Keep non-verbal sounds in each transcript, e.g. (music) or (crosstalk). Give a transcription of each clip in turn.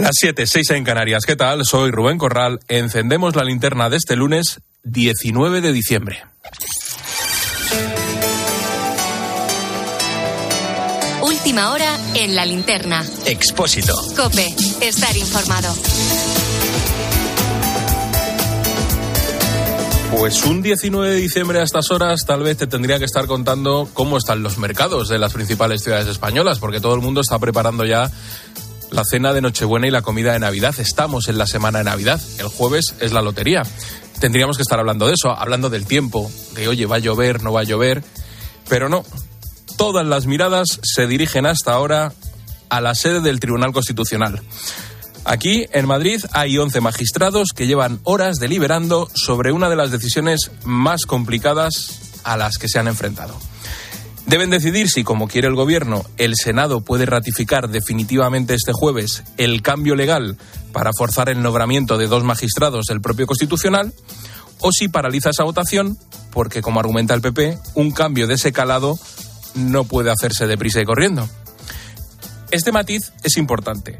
Las 7, 6 en Canarias. ¿Qué tal? Soy Rubén Corral. Encendemos la linterna de este lunes 19 de diciembre. Última hora en la linterna. Expósito. Cope, estar informado. Pues un 19 de diciembre a estas horas tal vez te tendría que estar contando cómo están los mercados de las principales ciudades españolas, porque todo el mundo está preparando ya la cena de Nochebuena y la comida de Navidad. Estamos en la semana de Navidad. El jueves es la lotería. Tendríamos que estar hablando de eso, hablando del tiempo, de oye, va a llover, no va a llover. Pero no. Todas las miradas se dirigen hasta ahora a la sede del Tribunal Constitucional. Aquí, en Madrid, hay 11 magistrados que llevan horas deliberando sobre una de las decisiones más complicadas a las que se han enfrentado. Deben decidir si, como quiere el Gobierno, el Senado puede ratificar definitivamente este jueves el cambio legal para forzar el nombramiento de dos magistrados del propio Constitucional, o si paraliza esa votación, porque, como argumenta el PP, un cambio de ese calado no puede hacerse deprisa y corriendo. Este matiz es importante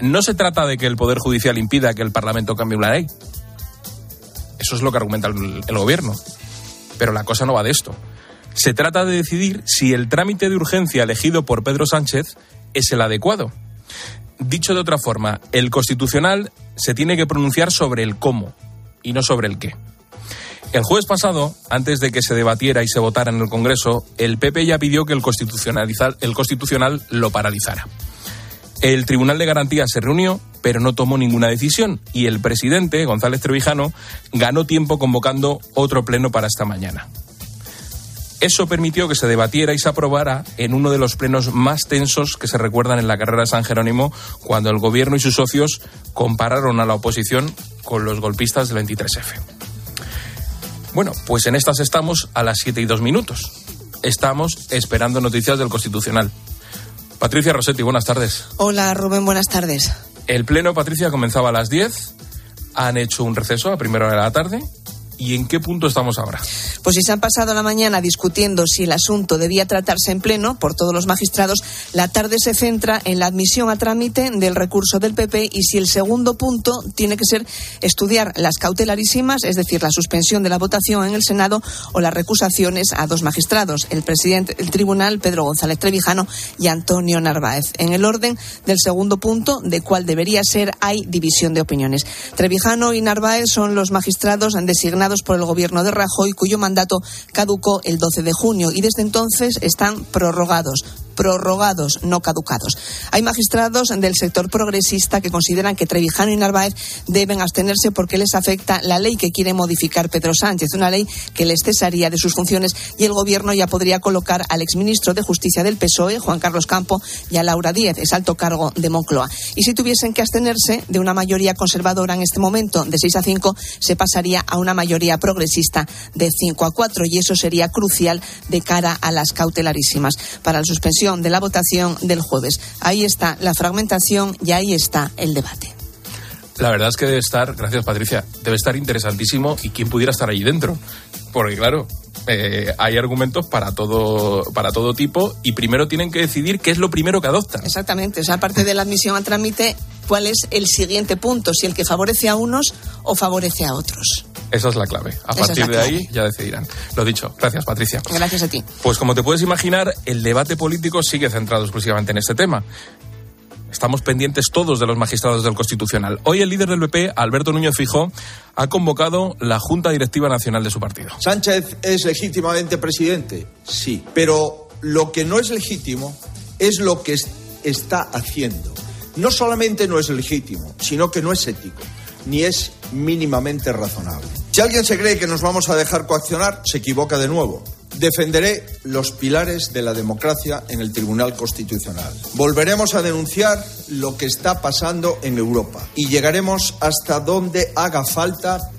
no se trata de que el Poder Judicial impida que el Parlamento cambie una ley. Eso es lo que argumenta el, el, gobierno. Pero la cosa no va de esto. Se trata de decidir si el trámite de urgencia elegido por Pedro Sánchez es el adecuado. Dicho de otra forma, el Constitucional se tiene que pronunciar sobre el cómo y no sobre el qué. El jueves pasado, antes de que se debatiera y se votara en el Congreso, el PP ya pidió que el el constitucional lo paralizara. El Tribunal de Garantía se reunió, pero no tomó ninguna decisión y el presidente, González Trevijano, ganó tiempo convocando otro pleno para esta mañana. Eso permitió que se debatiera y se aprobara en uno de los plenos más tensos que se recuerdan en la carrera de San Jerónimo, cuando el gobierno y sus socios compararon a la oposición con los golpistas del 23F. Bueno, pues en estas estamos a las 7 y 2 minutos. Estamos esperando noticias del Constitucional. Patricia Rossetti, buenas tardes. Hola Rubén, buenas tardes. El pleno, Patricia, comenzaba a las 10. Han hecho un receso a primera hora de la tarde. ¿Y en qué punto estamos ahora? Pues si se han pasado la mañana discutiendo si el asunto debía tratarse en pleno por todos los magistrados, la tarde se centra en la admisión a trámite del recurso del PP y si el segundo punto tiene que ser estudiar las cautelarísimas, es decir, la suspensión de la votación en el Senado o las recusaciones a dos magistrados, el presidente del tribunal, Pedro González Trevijano, y Antonio Narváez. En el orden del segundo punto, de cuál debería ser, hay división de opiniones. Trevijano y Narváez son los magistrados designados por el gobierno de Rajoy, cuyo mandato caducó el 12 de junio y desde entonces están prorrogados prorrogados, no caducados. Hay magistrados del sector progresista que consideran que Trevijano y Narváez deben abstenerse porque les afecta la ley que quiere modificar Pedro Sánchez, una ley que les cesaría de sus funciones y el gobierno ya podría colocar al exministro de Justicia del PSOE, Juan Carlos Campo, y a Laura Díez, es alto cargo de Moncloa. Y si tuviesen que abstenerse de una mayoría conservadora en este momento de 6 a 5, se pasaría a una mayoría progresista de 5 a 4 y eso sería crucial de cara a las cautelarísimas para la suspensión de la votación del jueves. Ahí está la fragmentación y ahí está el debate. La verdad es que debe estar, gracias Patricia, debe estar interesantísimo y quién pudiera estar allí dentro. Porque claro, eh, hay argumentos para todo, para todo tipo y primero tienen que decidir qué es lo primero que adoptan. Exactamente, o sea, aparte de la admisión a trámite, ¿cuál es el siguiente punto? Si el que favorece a unos o favorece a otros. Esa es la clave. A Esa partir de ahí ya decidirán. Lo dicho. Gracias, Patricia. Gracias a ti. Pues como te puedes imaginar, el debate político sigue centrado exclusivamente en este tema. Estamos pendientes todos de los magistrados del Constitucional. Hoy el líder del PP, Alberto Núñez Fijó, ha convocado la Junta Directiva Nacional de su partido. ¿Sánchez es legítimamente presidente? Sí. Pero lo que no es legítimo es lo que es- está haciendo. No solamente no es legítimo, sino que no es ético, ni es mínimamente razonable. Si alguien se cree que nos vamos a dejar coaccionar, se equivoca de nuevo. Defenderé los pilares de la democracia en el Tribunal Constitucional. Volveremos a denunciar lo que está pasando en Europa y llegaremos hasta donde haga falta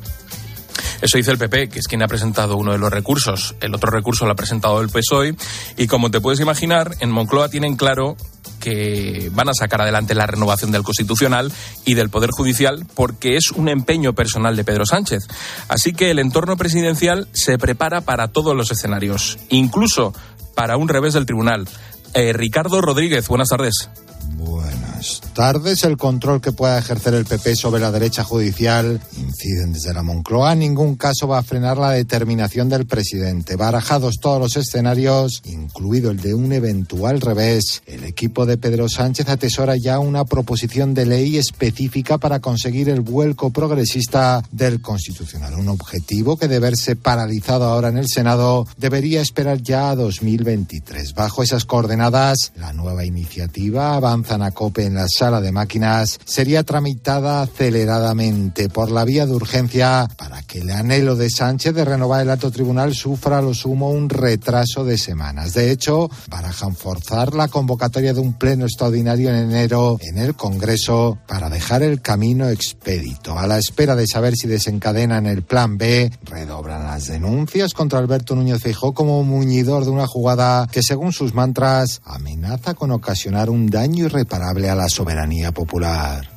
Eso dice el PP, que es quien ha presentado uno de los recursos. El otro recurso lo ha presentado el PSOE. Y como te puedes imaginar, en Moncloa tienen claro que van a sacar adelante la renovación del Constitucional y del Poder Judicial porque es un empeño personal de Pedro Sánchez. Así que el entorno presidencial se prepara para todos los escenarios, incluso para un revés del Tribunal. Eh, Ricardo Rodríguez, buenas tardes. Buenas tardes. El control que pueda ejercer el PP sobre la derecha judicial inciden desde la Moncloa. Ningún caso va a frenar la determinación del presidente. Barajados todos los escenarios, incluido el de un eventual revés, el equipo de Pedro Sánchez atesora ya una proposición de ley específica para conseguir el vuelco progresista del Constitucional. Un objetivo que de verse paralizado ahora en el Senado debería esperar ya a 2023. Bajo esas coordenadas, la nueva iniciativa avanza a COPE en la sala de máquinas sería tramitada aceleradamente por la vía de urgencia para que el anhelo de Sánchez de renovar el alto tribunal sufra a lo sumo un retraso de semanas. De hecho, barajan forzar la convocatoria de un pleno extraordinario en enero en el Congreso para dejar el camino expedito. A la espera de saber si desencadenan el plan B, redoblan las denuncias contra Alberto Núñez Feijóo como muñidor de una jugada que, según sus mantras, amenaza con ocasionar un daño irreparable a la soberanía popular.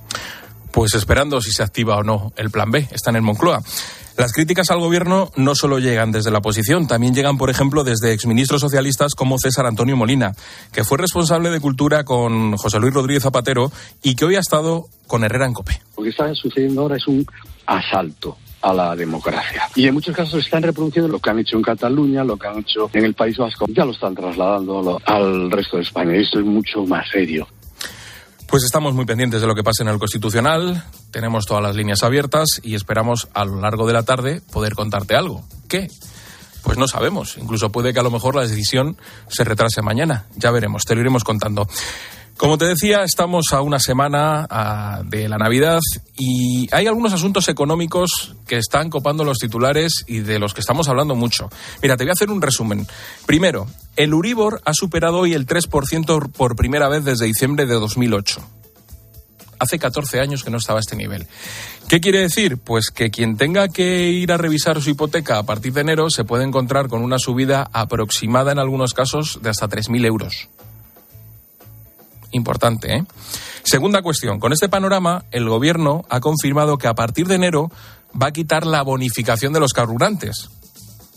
Pues esperando si se activa o no el plan B, está en el Moncloa. Las críticas al gobierno no solo llegan desde la oposición, también llegan, por ejemplo, desde exministros socialistas como César Antonio Molina, que fue responsable de cultura con José Luis Rodríguez Zapatero y que hoy ha estado con Herrera en Cope. Lo que está sucediendo ahora es un asalto a la democracia. Y en muchos casos están reproduciendo lo que han hecho en Cataluña, lo que han hecho en el País Vasco, ya lo están trasladando al resto de España. Y esto es mucho más serio. Pues estamos muy pendientes de lo que pase en el Constitucional, tenemos todas las líneas abiertas y esperamos a lo largo de la tarde poder contarte algo. ¿Qué? Pues no sabemos. Incluso puede que a lo mejor la decisión se retrase mañana. Ya veremos, te lo iremos contando. Como te decía, estamos a una semana de la Navidad y hay algunos asuntos económicos que están copando los titulares y de los que estamos hablando mucho. Mira, te voy a hacer un resumen. Primero, el Uribor ha superado hoy el 3% por primera vez desde diciembre de 2008. Hace 14 años que no estaba a este nivel. ¿Qué quiere decir? Pues que quien tenga que ir a revisar su hipoteca a partir de enero se puede encontrar con una subida aproximada en algunos casos de hasta 3.000 euros importante. ¿eh? Segunda cuestión, con este panorama, el Gobierno ha confirmado que a partir de enero va a quitar la bonificación de los carburantes.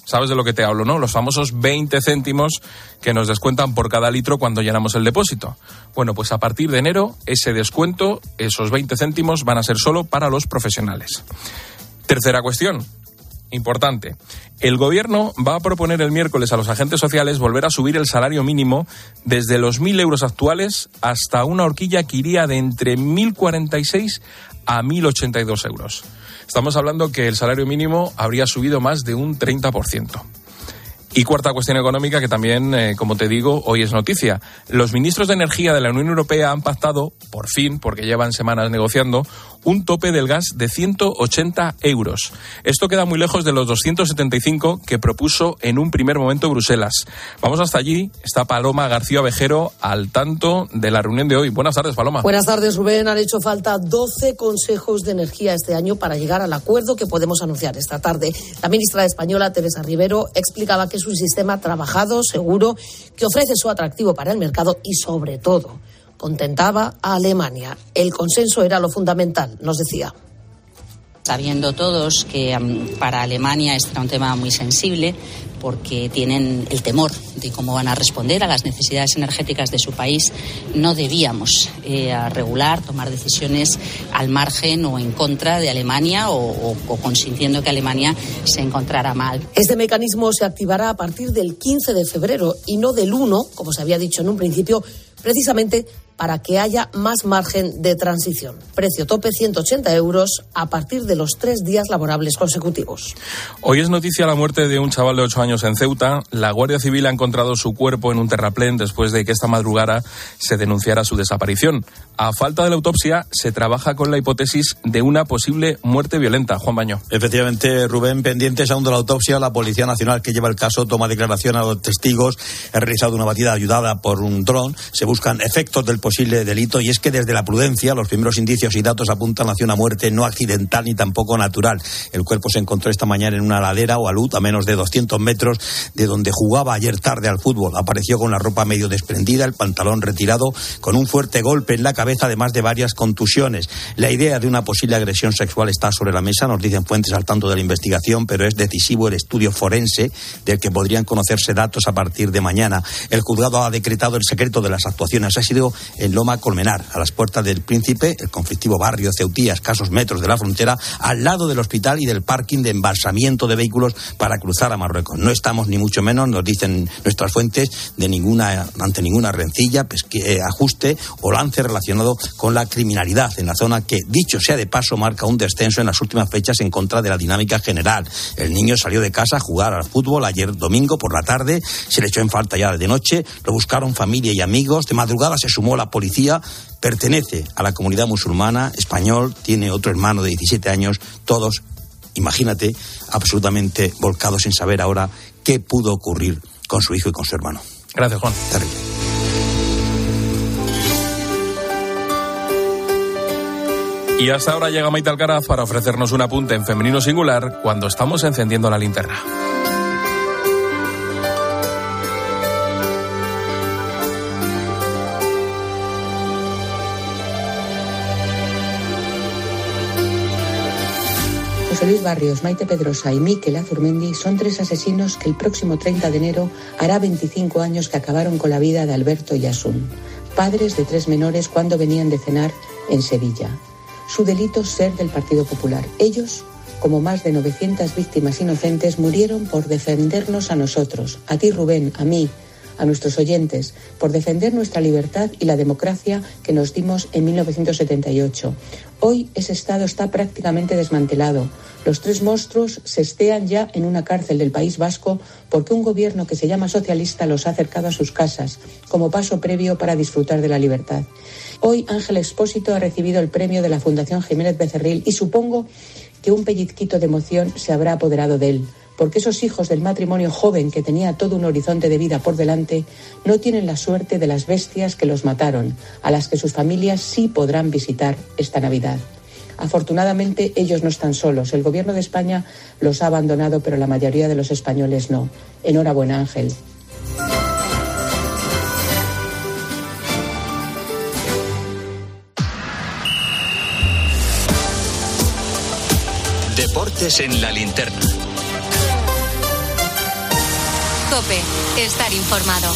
¿Sabes de lo que te hablo, no? Los famosos 20 céntimos que nos descuentan por cada litro cuando llenamos el depósito. Bueno, pues a partir de enero, ese descuento, esos 20 céntimos, van a ser solo para los profesionales. Tercera cuestión, importante. El gobierno va a proponer el miércoles a los agentes sociales volver a subir el salario mínimo desde los 1.000 euros actuales hasta una horquilla que iría de entre 1.046 a 1.082 euros. Estamos hablando que el salario mínimo habría subido más de un 30%. Y cuarta cuestión económica que también, eh, como te digo, hoy es noticia. Los ministros de Energía de la Unión Europea han pactado, por fin, porque llevan semanas negociando, un tope del gas de 180 euros. Esto queda muy lejos de los 275 que propuso en un primer momento Bruselas. Vamos hasta allí. Está Paloma García Vejero al tanto de la reunión de hoy. Buenas tardes, Paloma. Buenas tardes, Rubén. Han hecho falta 12 consejos de energía este año para llegar al acuerdo que podemos anunciar esta tarde. La ministra española, Teresa Rivero, explicaba que es un sistema trabajado, seguro, que ofrece su atractivo para el mercado y, sobre todo, contentaba a Alemania. El consenso era lo fundamental, nos decía. Sabiendo todos que para Alemania este era un tema muy sensible porque tienen el temor de cómo van a responder a las necesidades energéticas de su país, no debíamos eh, regular, tomar decisiones al margen o en contra de Alemania o, o consintiendo que Alemania se encontrara mal. Este mecanismo se activará a partir del 15 de febrero y no del 1, como se había dicho en un principio, precisamente para que haya más margen de transición. Precio tope 180 euros a partir de los tres días laborables consecutivos. Hoy es noticia la muerte de un chaval de ocho años en Ceuta. La Guardia Civil ha encontrado su cuerpo en un terraplén después de que esta madrugada se denunciara su desaparición. A falta de la autopsia, se trabaja con la hipótesis de una posible muerte violenta. Juan Baño. Efectivamente, Rubén, pendientes aún de la autopsia, la Policía Nacional que lleva el caso toma declaración a los testigos. Ha realizado una batida ayudada por un dron. Se buscan efectos del posible delito y es que desde la prudencia los primeros indicios y datos apuntan hacia una muerte no accidental ni tampoco natural. El cuerpo se encontró esta mañana en una ladera o alud a menos de 200 metros de donde jugaba ayer tarde al fútbol. Apareció con la ropa medio desprendida, el pantalón retirado, con un fuerte golpe en la cabeza, además de varias contusiones. La idea de una posible agresión sexual está sobre la mesa, nos dicen fuentes al tanto de la investigación, pero es decisivo el estudio forense del que podrían conocerse datos a partir de mañana. El juzgado ha decretado el secreto de las actuaciones. Ha sido en Loma Colmenar, a las puertas del Príncipe, el conflictivo barrio Ceutí, a escasos metros de la frontera, al lado del hospital y del parking de embalsamiento de vehículos para cruzar a Marruecos. No estamos ni mucho menos, nos dicen nuestras fuentes, de ninguna, ante ninguna rencilla, eh, ajuste o lance relacionado con la criminalidad en la zona que, dicho sea de paso, marca un descenso en las últimas fechas en contra de la dinámica general. El niño salió de casa a jugar al fútbol ayer domingo por la tarde, se le echó en falta ya de noche, lo buscaron familia y amigos, de madrugada se sumó la policía, pertenece a la comunidad musulmana, español, tiene otro hermano de 17 años, todos, imagínate, absolutamente volcados sin saber ahora qué pudo ocurrir con su hijo y con su hermano. Gracias, Juan. Y hasta ahora llega Maite Alcaraz para ofrecernos un apunte en femenino singular cuando estamos encendiendo la linterna. José Barrios, Maite Pedrosa y Miquel Azurmendi son tres asesinos que el próximo 30 de enero hará 25 años que acabaron con la vida de Alberto y Asun, padres de tres menores cuando venían de cenar en Sevilla. Su delito ser del Partido Popular. Ellos, como más de 900 víctimas inocentes, murieron por defendernos a nosotros, a ti Rubén, a mí, a nuestros oyentes, por defender nuestra libertad y la democracia que nos dimos en 1978. Hoy ese Estado está prácticamente desmantelado. Los tres monstruos se estean ya en una cárcel del País Vasco porque un gobierno que se llama socialista los ha acercado a sus casas como paso previo para disfrutar de la libertad. Hoy Ángel Expósito ha recibido el premio de la Fundación Jiménez Becerril y supongo que un pellizquito de emoción se habrá apoderado de él, porque esos hijos del matrimonio joven que tenía todo un horizonte de vida por delante no tienen la suerte de las bestias que los mataron, a las que sus familias sí podrán visitar esta Navidad. Afortunadamente ellos no están solos. El gobierno de España los ha abandonado, pero la mayoría de los españoles no. Enhorabuena, Ángel. Deportes en la linterna. Estar informado.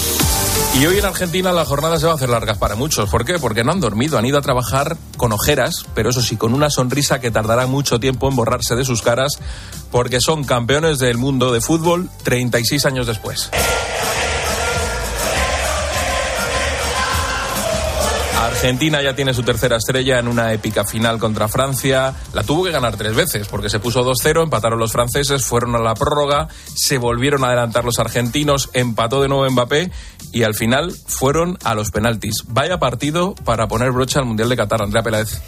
Y hoy en Argentina la jornada se va a hacer larga para muchos. ¿Por qué? Porque no han dormido, han ido a trabajar con ojeras, pero eso sí, con una sonrisa que tardará mucho tiempo en borrarse de sus caras, porque son campeones del mundo de fútbol 36 años después. Argentina ya tiene su tercera estrella en una épica final contra Francia. La tuvo que ganar tres veces porque se puso 2-0, empataron los franceses, fueron a la prórroga, se volvieron a adelantar los argentinos, empató de nuevo Mbappé y al final fueron a los penaltis. Vaya partido para poner brocha al Mundial de Qatar, Andrea Pérez.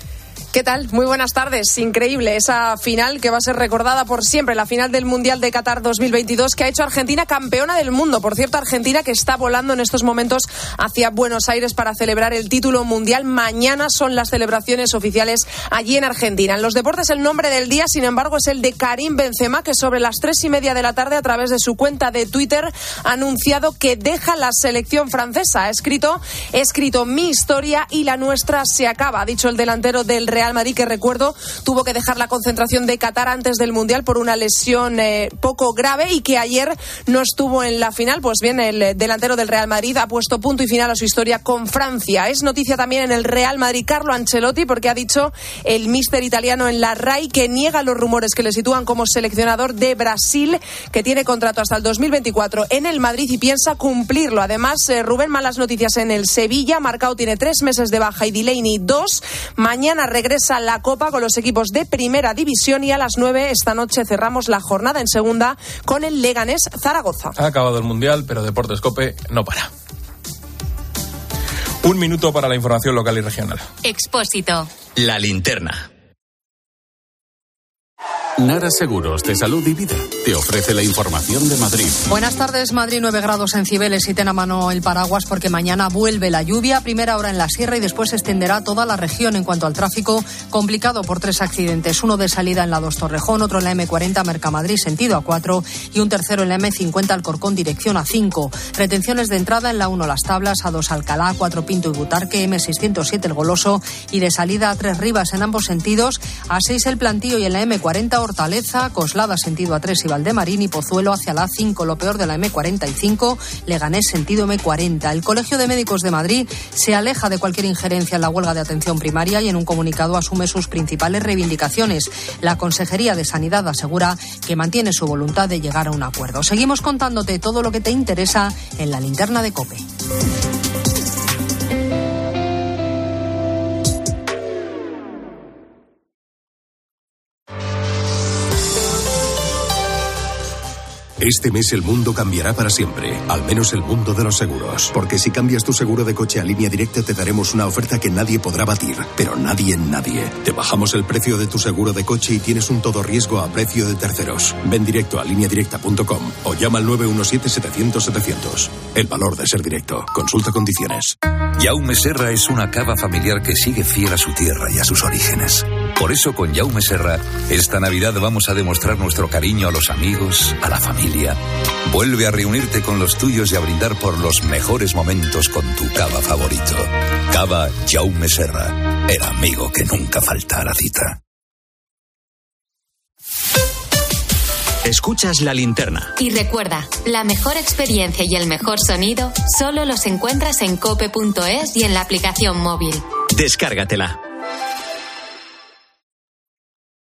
¿Qué tal? Muy buenas tardes. Increíble esa final que va a ser recordada por siempre, la final del Mundial de Qatar 2022 que ha hecho Argentina campeona del mundo. Por cierto, Argentina que está volando en estos momentos hacia Buenos Aires para celebrar el título mundial. Mañana son las celebraciones oficiales allí en Argentina. En los deportes el nombre del día, sin embargo, es el de Karim Benzema, que sobre las tres y media de la tarde a través de su cuenta de Twitter ha anunciado que deja la selección francesa. Ha escrito, he escrito mi historia y la nuestra se acaba, ha dicho el delantero del Real Madrid, que recuerdo tuvo que dejar la concentración de Qatar antes del Mundial por una lesión eh, poco grave y que ayer no estuvo en la final. Pues bien, el delantero del Real Madrid ha puesto punto y final a su historia con Francia. Es noticia también en el Real Madrid Carlo Ancelotti porque ha dicho el míster italiano en la RAI que niega los rumores que le sitúan como seleccionador de Brasil, que tiene contrato hasta el 2024 en el Madrid y piensa cumplirlo. Además, eh, Rubén, malas noticias en el Sevilla. Marcao tiene tres meses de baja y Delaney dos. Mañana regresa la Copa con los equipos de Primera División y a las 9 esta noche cerramos la jornada en Segunda con el Leganés Zaragoza. Ha acabado el Mundial, pero Deportes Cope no para. Un minuto para la información local y regional. Expósito. La linterna. Nara Seguros de Salud y Vida te ofrece la información de Madrid. Buenas tardes, Madrid 9 grados en Cibeles y ten a mano el paraguas porque mañana vuelve la lluvia, primera hora en la sierra y después se extenderá toda la región en cuanto al tráfico complicado por tres accidentes, uno de salida en la 2 Torrejón, otro en la M40 Mercamadrid sentido A4 y un tercero en la M50 Alcorcón dirección A5. Retenciones de entrada en la 1 Las Tablas, A2 Alcalá, 4 Pinto y Butarque, M607 El Goloso y de salida a 3 Rivas en ambos sentidos, A6 El Plantío y en la M40 Hortaleza, Coslada sentido A3 y Valdemarín y Pozuelo hacia la A5, lo peor de la M45, Leganés sentido M40. El Colegio de Médicos de Madrid se aleja de cualquier injerencia en la huelga de atención primaria y en un comunicado asume sus principales reivindicaciones. La Consejería de Sanidad asegura que mantiene su voluntad de llegar a un acuerdo. Seguimos contándote todo lo que te interesa en la linterna de COPE. Este mes el mundo cambiará para siempre, al menos el mundo de los seguros. Porque si cambias tu seguro de coche a línea directa te daremos una oferta que nadie podrá batir, pero nadie en nadie. Te bajamos el precio de tu seguro de coche y tienes un todo riesgo a precio de terceros. Ven directo a lineadirecta.com o llama al 917-700-700. El valor de ser directo. Consulta condiciones. Jaume Serra es una cava familiar que sigue fiel a su tierra y a sus orígenes. Por eso con Jaume Serra, esta Navidad vamos a demostrar nuestro cariño a los amigos, a la familia. Vuelve a reunirte con los tuyos y a brindar por los mejores momentos con tu cava favorito. Cava Jaume Serra, el amigo que nunca falta a la cita. Escuchas la linterna. Y recuerda, la mejor experiencia y el mejor sonido solo los encuentras en cope.es y en la aplicación móvil. Descárgatela.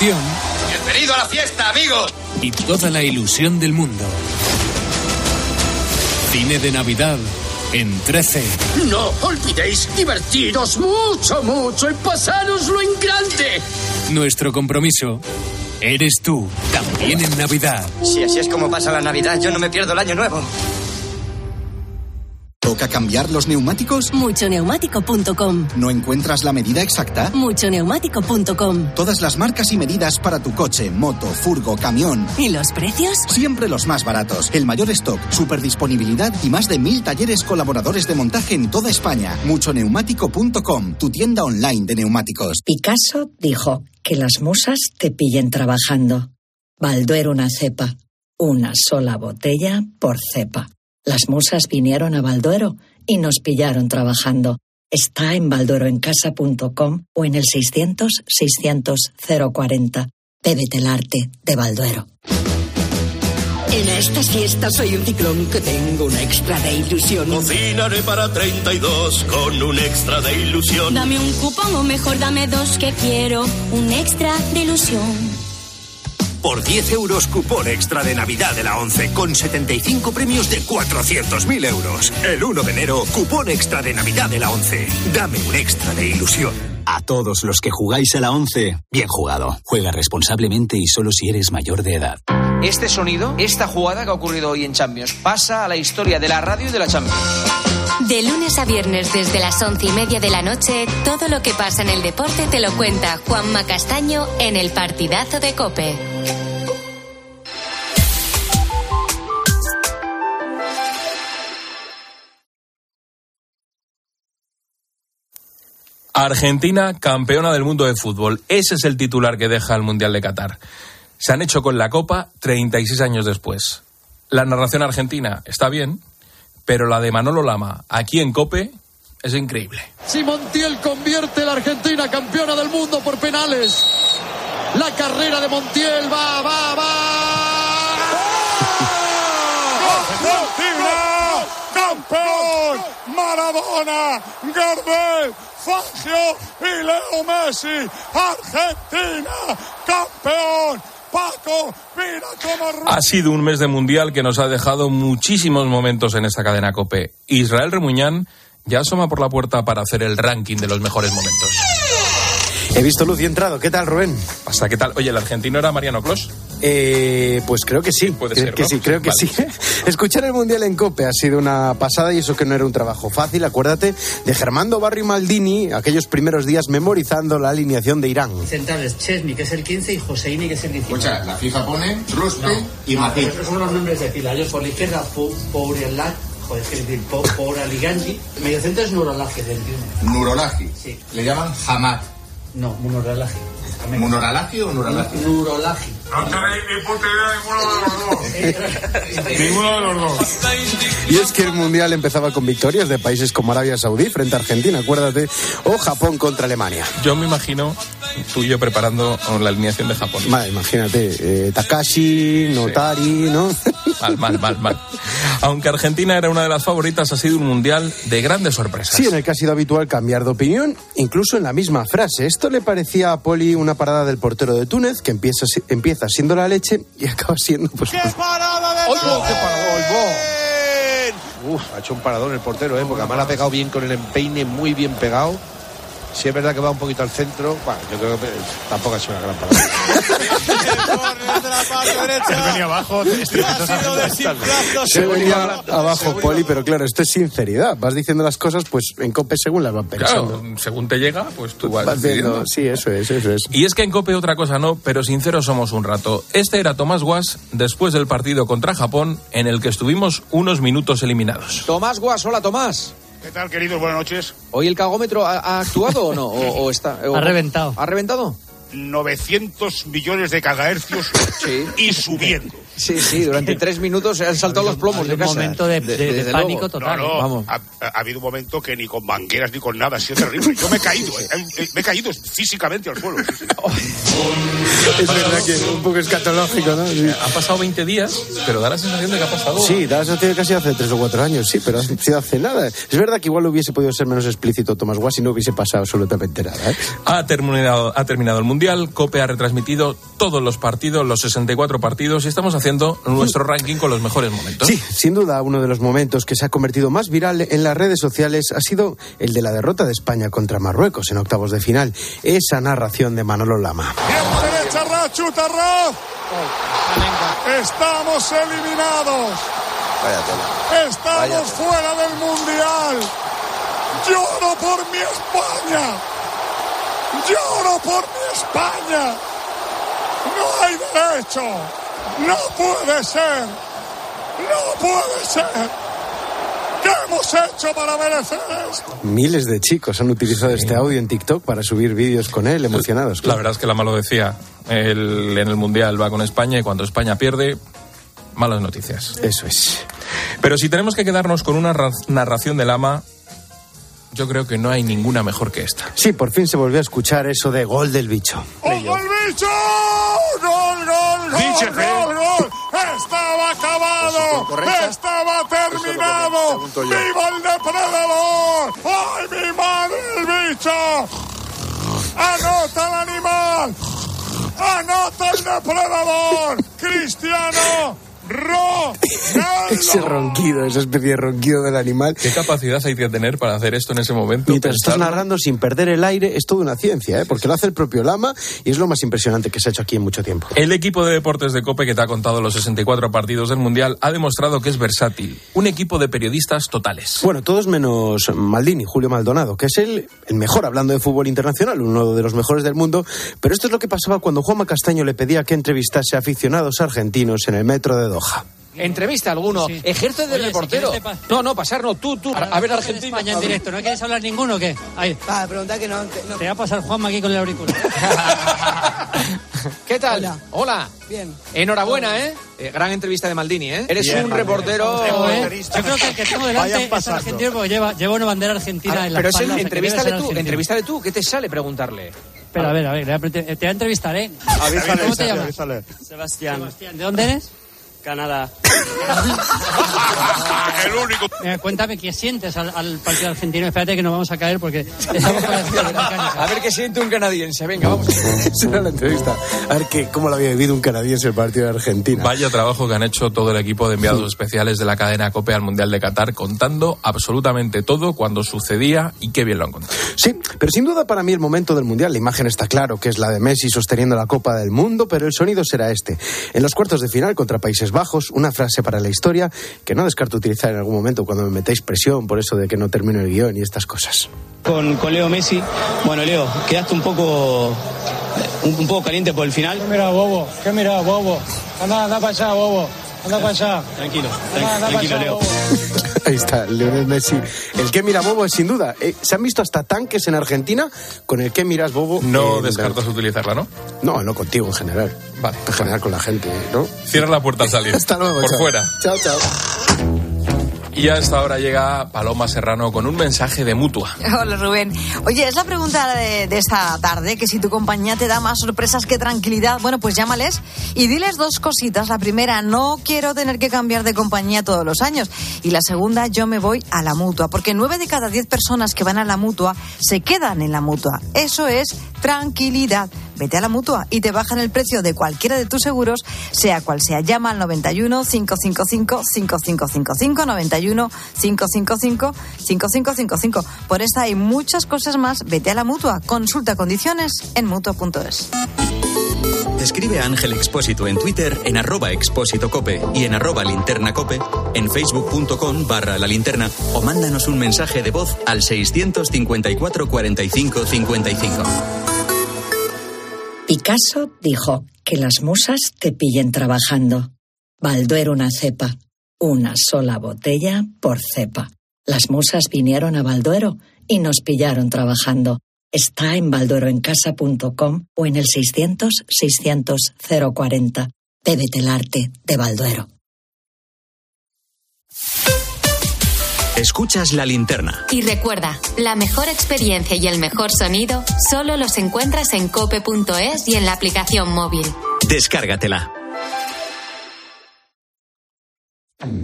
Bienvenido a la fiesta, amigo. Y toda la ilusión del mundo. Cine de Navidad en 13. No olvidéis divertiros mucho, mucho y pasároslo en grande. Nuestro compromiso. Eres tú, también en Navidad. Si así es como pasa la Navidad, yo no me pierdo el año nuevo. ¿Toca cambiar los neumáticos? Muchoneumático.com. ¿No encuentras la medida exacta? Muchoneumático.com. Todas las marcas y medidas para tu coche, moto, furgo, camión. ¿Y los precios? Siempre los más baratos. El mayor stock, super disponibilidad y más de mil talleres colaboradores de montaje en toda España. Muchoneumático.com, tu tienda online de neumáticos. Picasso dijo que las musas te pillen trabajando. Balduero una cepa. Una sola botella por cepa. Las musas vinieron a Balduero y nos pillaron trabajando. Está en baldueroencasa.com o en el 600-600-040. Bébete el arte de Balduero. En estas fiestas soy un ciclón que tengo un extra de ilusión. Cocinaré para 32 con un extra de ilusión. Dame un cupón o mejor dame dos que quiero un extra de ilusión. Por 10 euros, cupón extra de Navidad de la 11 con 75 premios de 400.000 euros. El 1 de enero, cupón extra de Navidad de la 11. Dame un extra de ilusión. A todos los que jugáis a la 11, bien jugado. Juega responsablemente y solo si eres mayor de edad. Este sonido, esta jugada que ha ocurrido hoy en Champions, pasa a la historia de la radio y de la Champions. De lunes a viernes desde las once y media de la noche, todo lo que pasa en el deporte te lo cuenta Juanma Castaño en el partidazo de Cope. Argentina, campeona del mundo de fútbol. Ese es el titular que deja el Mundial de Qatar. Se han hecho con la Copa 36 años después. La narración argentina está bien, pero la de Manolo Lama aquí en Cope es increíble. Si Montiel convierte la Argentina campeona del mundo por penales. La carrera de Montiel va, va, va. ¡Argentina! ¡Campeón! Maradona, Gardel, Fangio y Leo Messi. Argentina, campeón. Paco, mira cómo... Ha sido un mes de mundial que nos ha dejado muchísimos momentos en esta cadena Cope. Israel Remuñán ya asoma por la puerta para hacer el ranking de los mejores momentos. He visto luz y entrado. ¿Qué tal, Rubén? Hasta qué tal. Oye, ¿el argentino era Mariano Clos? Eh, pues creo que sí. Puede creo ser, que ¿no? sí, creo que Vale. sí. (laughs) Escuchar el Mundial en COPE ha sido una pasada y eso que no era un trabajo fácil. Acuérdate de Germando Barrio Maldini, aquellos primeros días memorizando la alineación de Irán. Centrales, Chesney, que es el 15, y Joseini, que es el 19. Escucha, la FIFA pone Ruspe y Matip. Esos son los nombres de fila. Ellos por la izquierda, Pourialat, joder, es que decir, Pouraliganji. Medio centro es Nurolaje, del 21. Nurolaji. Sí. Le llaman Hamad. No, Nurolaje. ¿Munoralaji o Nuralaji? Nurolaji. No tenéis ni puta idea ninguno de los dos. (laughs) ninguno de los dos. Y es que el Mundial empezaba con victorias de países como Arabia Saudí frente a Argentina, acuérdate, o Japón contra Alemania. Yo me imagino tú y yo preparando la alineación de Japón. Vale, imagínate, eh, Takashi, Notari, ¿no? (laughs) Mal, mal, mal, mal. Aunque Argentina era una de las favoritas, ha sido un mundial de grandes sorpresas. Sí, en el que ha sido habitual cambiar de opinión, incluso en la misma frase. Esto le parecía a Poli una parada del portero de Túnez, que empieza, si- empieza siendo la leche y (laughs) acaba siendo pues, pues, parada de ¡Oigo! ¡Qué paradón! Uf, ha hecho un paradón el portero, ¿eh? porque además ha pegado bien con el empeine, muy bien pegado. Si es verdad que va un poquito al centro, bueno, yo creo que tampoco ha sido una gran parada. (laughs) Él venía abajo, Se venía abajo, Poli, pero claro, esto es sinceridad. Vas diciendo las cosas, pues en COPE según las van pensando. Claro, según te llega, pues tú vas, Vas decidiendo. sí, eso es, eso es. Y es que en COPE otra cosa no, pero sinceros somos un rato. Este era Tomás Guas después del partido contra Japón, en el que estuvimos unos minutos eliminados. Tomás Guas, hola Tomás. ¿Qué tal, queridos? Buenas noches. ¿Hoy el cagómetro ha, ha actuado o no? ¿O, o está, o- (laughs) Ha reventado. ¿Ha reventado? 900 millones de cagahercios y subiendo. Sí, sí, durante tres minutos se han saltado los plomos de un casa. momento de- de- de desde pánico luego. total. No, no, Vamos. Ha, ha habido un momento que ni con mangueras ni con nada, ha sido terrible. Yo me he caído, eh, eh, me he caído físicamente al suelo. (laughs) Es verdad que es un poco escatológico, ¿no? Sí. Han pasado 20 días, pero da la sensación de que ha pasado... Sí, da la sensación de casi hace tres o cuatro años, sí, pero ha sido hace nada. Es verdad que igual hubiese podido ser menos explícito Tomás Guas si no hubiese pasado absolutamente nada. ¿eh? Ha terminado, ha terminado el Mundial, COPE ha retransmitido todos los partidos, los 64 partidos, y estamos haciendo nuestro ranking con los mejores momentos. Sí, sin duda uno de los momentos que se ha convertido más viral en las redes sociales ha sido el de la derrota de España contra Marruecos en octavos de final. Esa narración de Manolo Lama. Bien, derecha, Raz, chuta, Raz. Estamos eliminados. Estamos fuera del Mundial. Lloro por mi España. Lloro por mi España. No hay derecho. No puede ser. No puede ser. ¿Qué hemos hecho para merecer esto? Miles de chicos han utilizado este audio en TikTok para subir vídeos con él emocionados. La verdad es que la malo decía. El- en el Mundial va con España y cuando España pierde, malas noticias. Eso es. Pero si tenemos que quedarnos con una ra- narración del ama, yo creo que no hay ninguna mejor que esta. Sí, por fin se volvió a escuchar eso de gol del bicho. ¡Ojo el bicho! ¡Gol, gol, gol! ¡Gol, gol! ¡Estaba acabado! ¡Estaba terminado! ¡Viva el depredador! ¡Ay, mi madre, el bicho! ¡Anota el animal! ¡Anota el depredador! ¡Cristiano! Ese ronquido, esa especie de ronquido del animal. ¿Qué capacidad hay que tener para hacer esto en ese momento? Mientras estás Pensarlo. narrando sin perder el aire, es toda una ciencia, ¿eh? porque lo hace el propio Lama y es lo más impresionante que se ha hecho aquí en mucho tiempo. El equipo de deportes de COPE que te ha contado los 64 partidos del Mundial ha demostrado que es versátil. Un equipo de periodistas totales. Bueno, todos menos Maldini, Julio Maldonado, que es el, el mejor hablando de fútbol internacional, uno de los mejores del mundo. Pero esto es lo que pasaba cuando Juanma Castaño le pedía que entrevistase a aficionados argentinos en el metro de Doha. Entrevista a alguno. Ejerce de reportero. no, no, pasar no. Tú, tú. A ver, Argentina. España en directo, ¿no quieres hablar ninguno o qué? Ahí. Va, pregunta que no, Te va a pasar Juanma aquí con el auricular. (laughs) ¿Qué tal? Hola. Bien. Enhorabuena, ¿eh? Eh, Gran entrevista de Maldini, ¿eh? Eres Bien, un vale. reportero. ¿eh? Yo creo que el que tengo delante Vayan es pasando. argentino porque lleva, lleva una bandera argentina Ah, en la pero es el, debe ser tú, argentino. entrevístale tú. ¿Qué te sale preguntarle? Espera, a ver, a ver, a te voy a entrevistar, ¿eh? Avísale, ¿Cómo te avísale, llamas? avísale. Sebastián. Sebastián, ¿de dónde eres? Canadá. (laughs) El único. Eh, cuéntame qué sientes al, al partido argentino. Espérate que nos vamos a caer porque estamos A ver qué siente un canadiense. Venga, vamos. Esa era la entrevista. A ver qué, cómo lo había vivido un canadiense el partido de Argentina. Vaya trabajo que han hecho todo el equipo de enviados especiales de la cadena COPE al Mundial de Qatar, contando absolutamente todo cuando sucedía y qué bien lo han contado. Sí, pero sin duda para mí el momento del Mundial, la imagen está claro que es la de Messi sosteniendo la Copa del Mundo, pero el sonido será este. En los cuartos de final contra Países Bajos, una frase para la historia que no descarto utilizar en algún momento cuando me metéis presión por eso de que no termino el guion y estas cosas. Con, con Leo Messi. Bueno, Leo, quedaste un poco un, un poco caliente por el final. ¿Qué mira, bobo? ¿Qué mira, bobo? Anda, anda para allá, bobo. Anda para allá. Tranquilo, tranquilo, Leo. Ahí está, Lionel Messi. El que mira bobo es sin duda. Eh, Se han visto hasta tanques en Argentina con el que miras bobo. No en- descartas utilizarla, ¿no? No, no contigo en general. Vale. En general con la gente, ¿no? Cierra la puerta al salir. (laughs) Hasta luego. Por chao. fuera. Chao, chao. Y a esta hora llega Paloma Serrano con un mensaje de mutua. Hola Rubén. Oye, es la pregunta de, de esta tarde, que si tu compañía te da más sorpresas que tranquilidad, bueno, pues llámales y diles dos cositas. La primera, no quiero tener que cambiar de compañía todos los años. Y la segunda, yo me voy a la mutua, porque nueve de cada diez personas que van a la mutua se quedan en la mutua. Eso es tranquilidad. Vete a la mutua y te bajan el precio de cualquiera de tus seguros, sea cual sea. Llama al 91 555 5555 91 555 5555. Por esta hay muchas cosas más. Vete a la mutua. Consulta condiciones en mutua.es. Escribe a Ángel Expósito en Twitter en arroba expósito cope y en arroba linterna en facebook.com barra la linterna o mándanos un mensaje de voz al 654 45 55. Picasso dijo que las musas te pillen trabajando. Balduero una cepa, una sola botella por cepa. Las musas vinieron a Balduero y nos pillaron trabajando. Está en baldueroencasa.com o en el 600 600 040. Bébete el arte de Balduero. Escuchas la linterna. Y recuerda, la mejor experiencia y el mejor sonido solo los encuentras en cope.es y en la aplicación móvil. Descárgatela.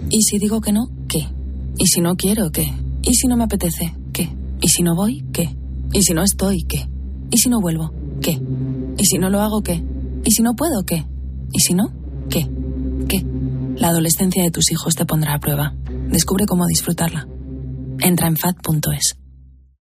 ¿Y si digo que no? ¿Qué? ¿Y si no quiero? ¿Qué? ¿Y si no me apetece? ¿Qué? ¿Y si no voy? ¿Qué? ¿Y si no estoy? ¿Qué? ¿Y si no vuelvo? ¿Qué? ¿Y si no lo hago? ¿Qué? ¿Y si no puedo? ¿Qué? ¿Y si no? ¿Qué? ¿Qué? La adolescencia de tus hijos te pondrá a prueba. Descubre cómo disfrutarla. Entra en fat.es.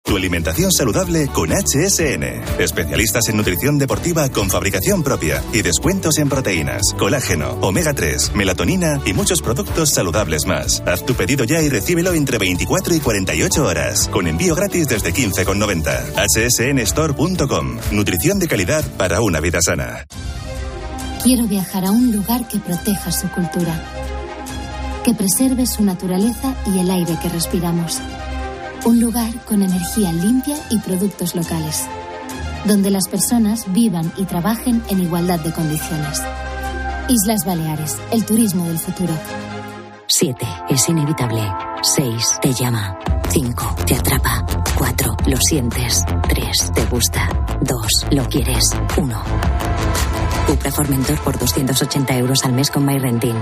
Tu alimentación saludable con HSN. Especialistas en nutrición deportiva con fabricación propia y descuentos en proteínas, colágeno, omega 3, melatonina y muchos productos saludables más. Haz tu pedido ya y recíbelo entre 24 y 48 horas. Con envío gratis desde 15,90. hsnstore.com. Nutrición de calidad para una vida sana. Quiero viajar a un lugar que proteja su cultura, que preserve su naturaleza y el aire que respiramos. Un lugar con energía limpia y productos locales, donde las personas vivan y trabajen en igualdad de condiciones. Islas Baleares, el turismo del futuro. 7. Es inevitable. 6. Te llama. 5. Te atrapa. 4. Lo sientes. 3. Te gusta. 2. Lo quieres. 1. Cupra Formentor por 280 euros al mes con MyRentin.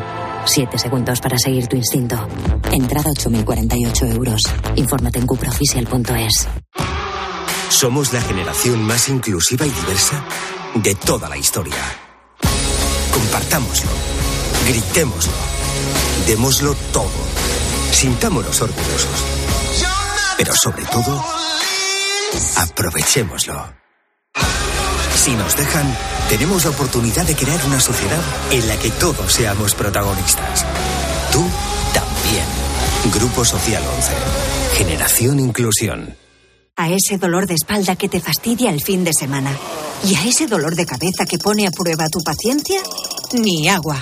7 segundos para seguir tu instinto. Entrada 8.048 euros. Infórmate en cupraoficial.es. Somos la generación más inclusiva y diversa de toda la historia. Compartámoslo, gritémoslo, démoslo todo, sintámonos orgullosos. Pero sobre todo, aprovechémoslo. Si nos dejan, tenemos la oportunidad de crear una sociedad en la que todos seamos protagonistas. Tú también. Grupo Social 11. Generación Inclusión. A ese dolor de espalda que te fastidia el fin de semana. Y a ese dolor de cabeza que pone a prueba tu paciencia, ni agua.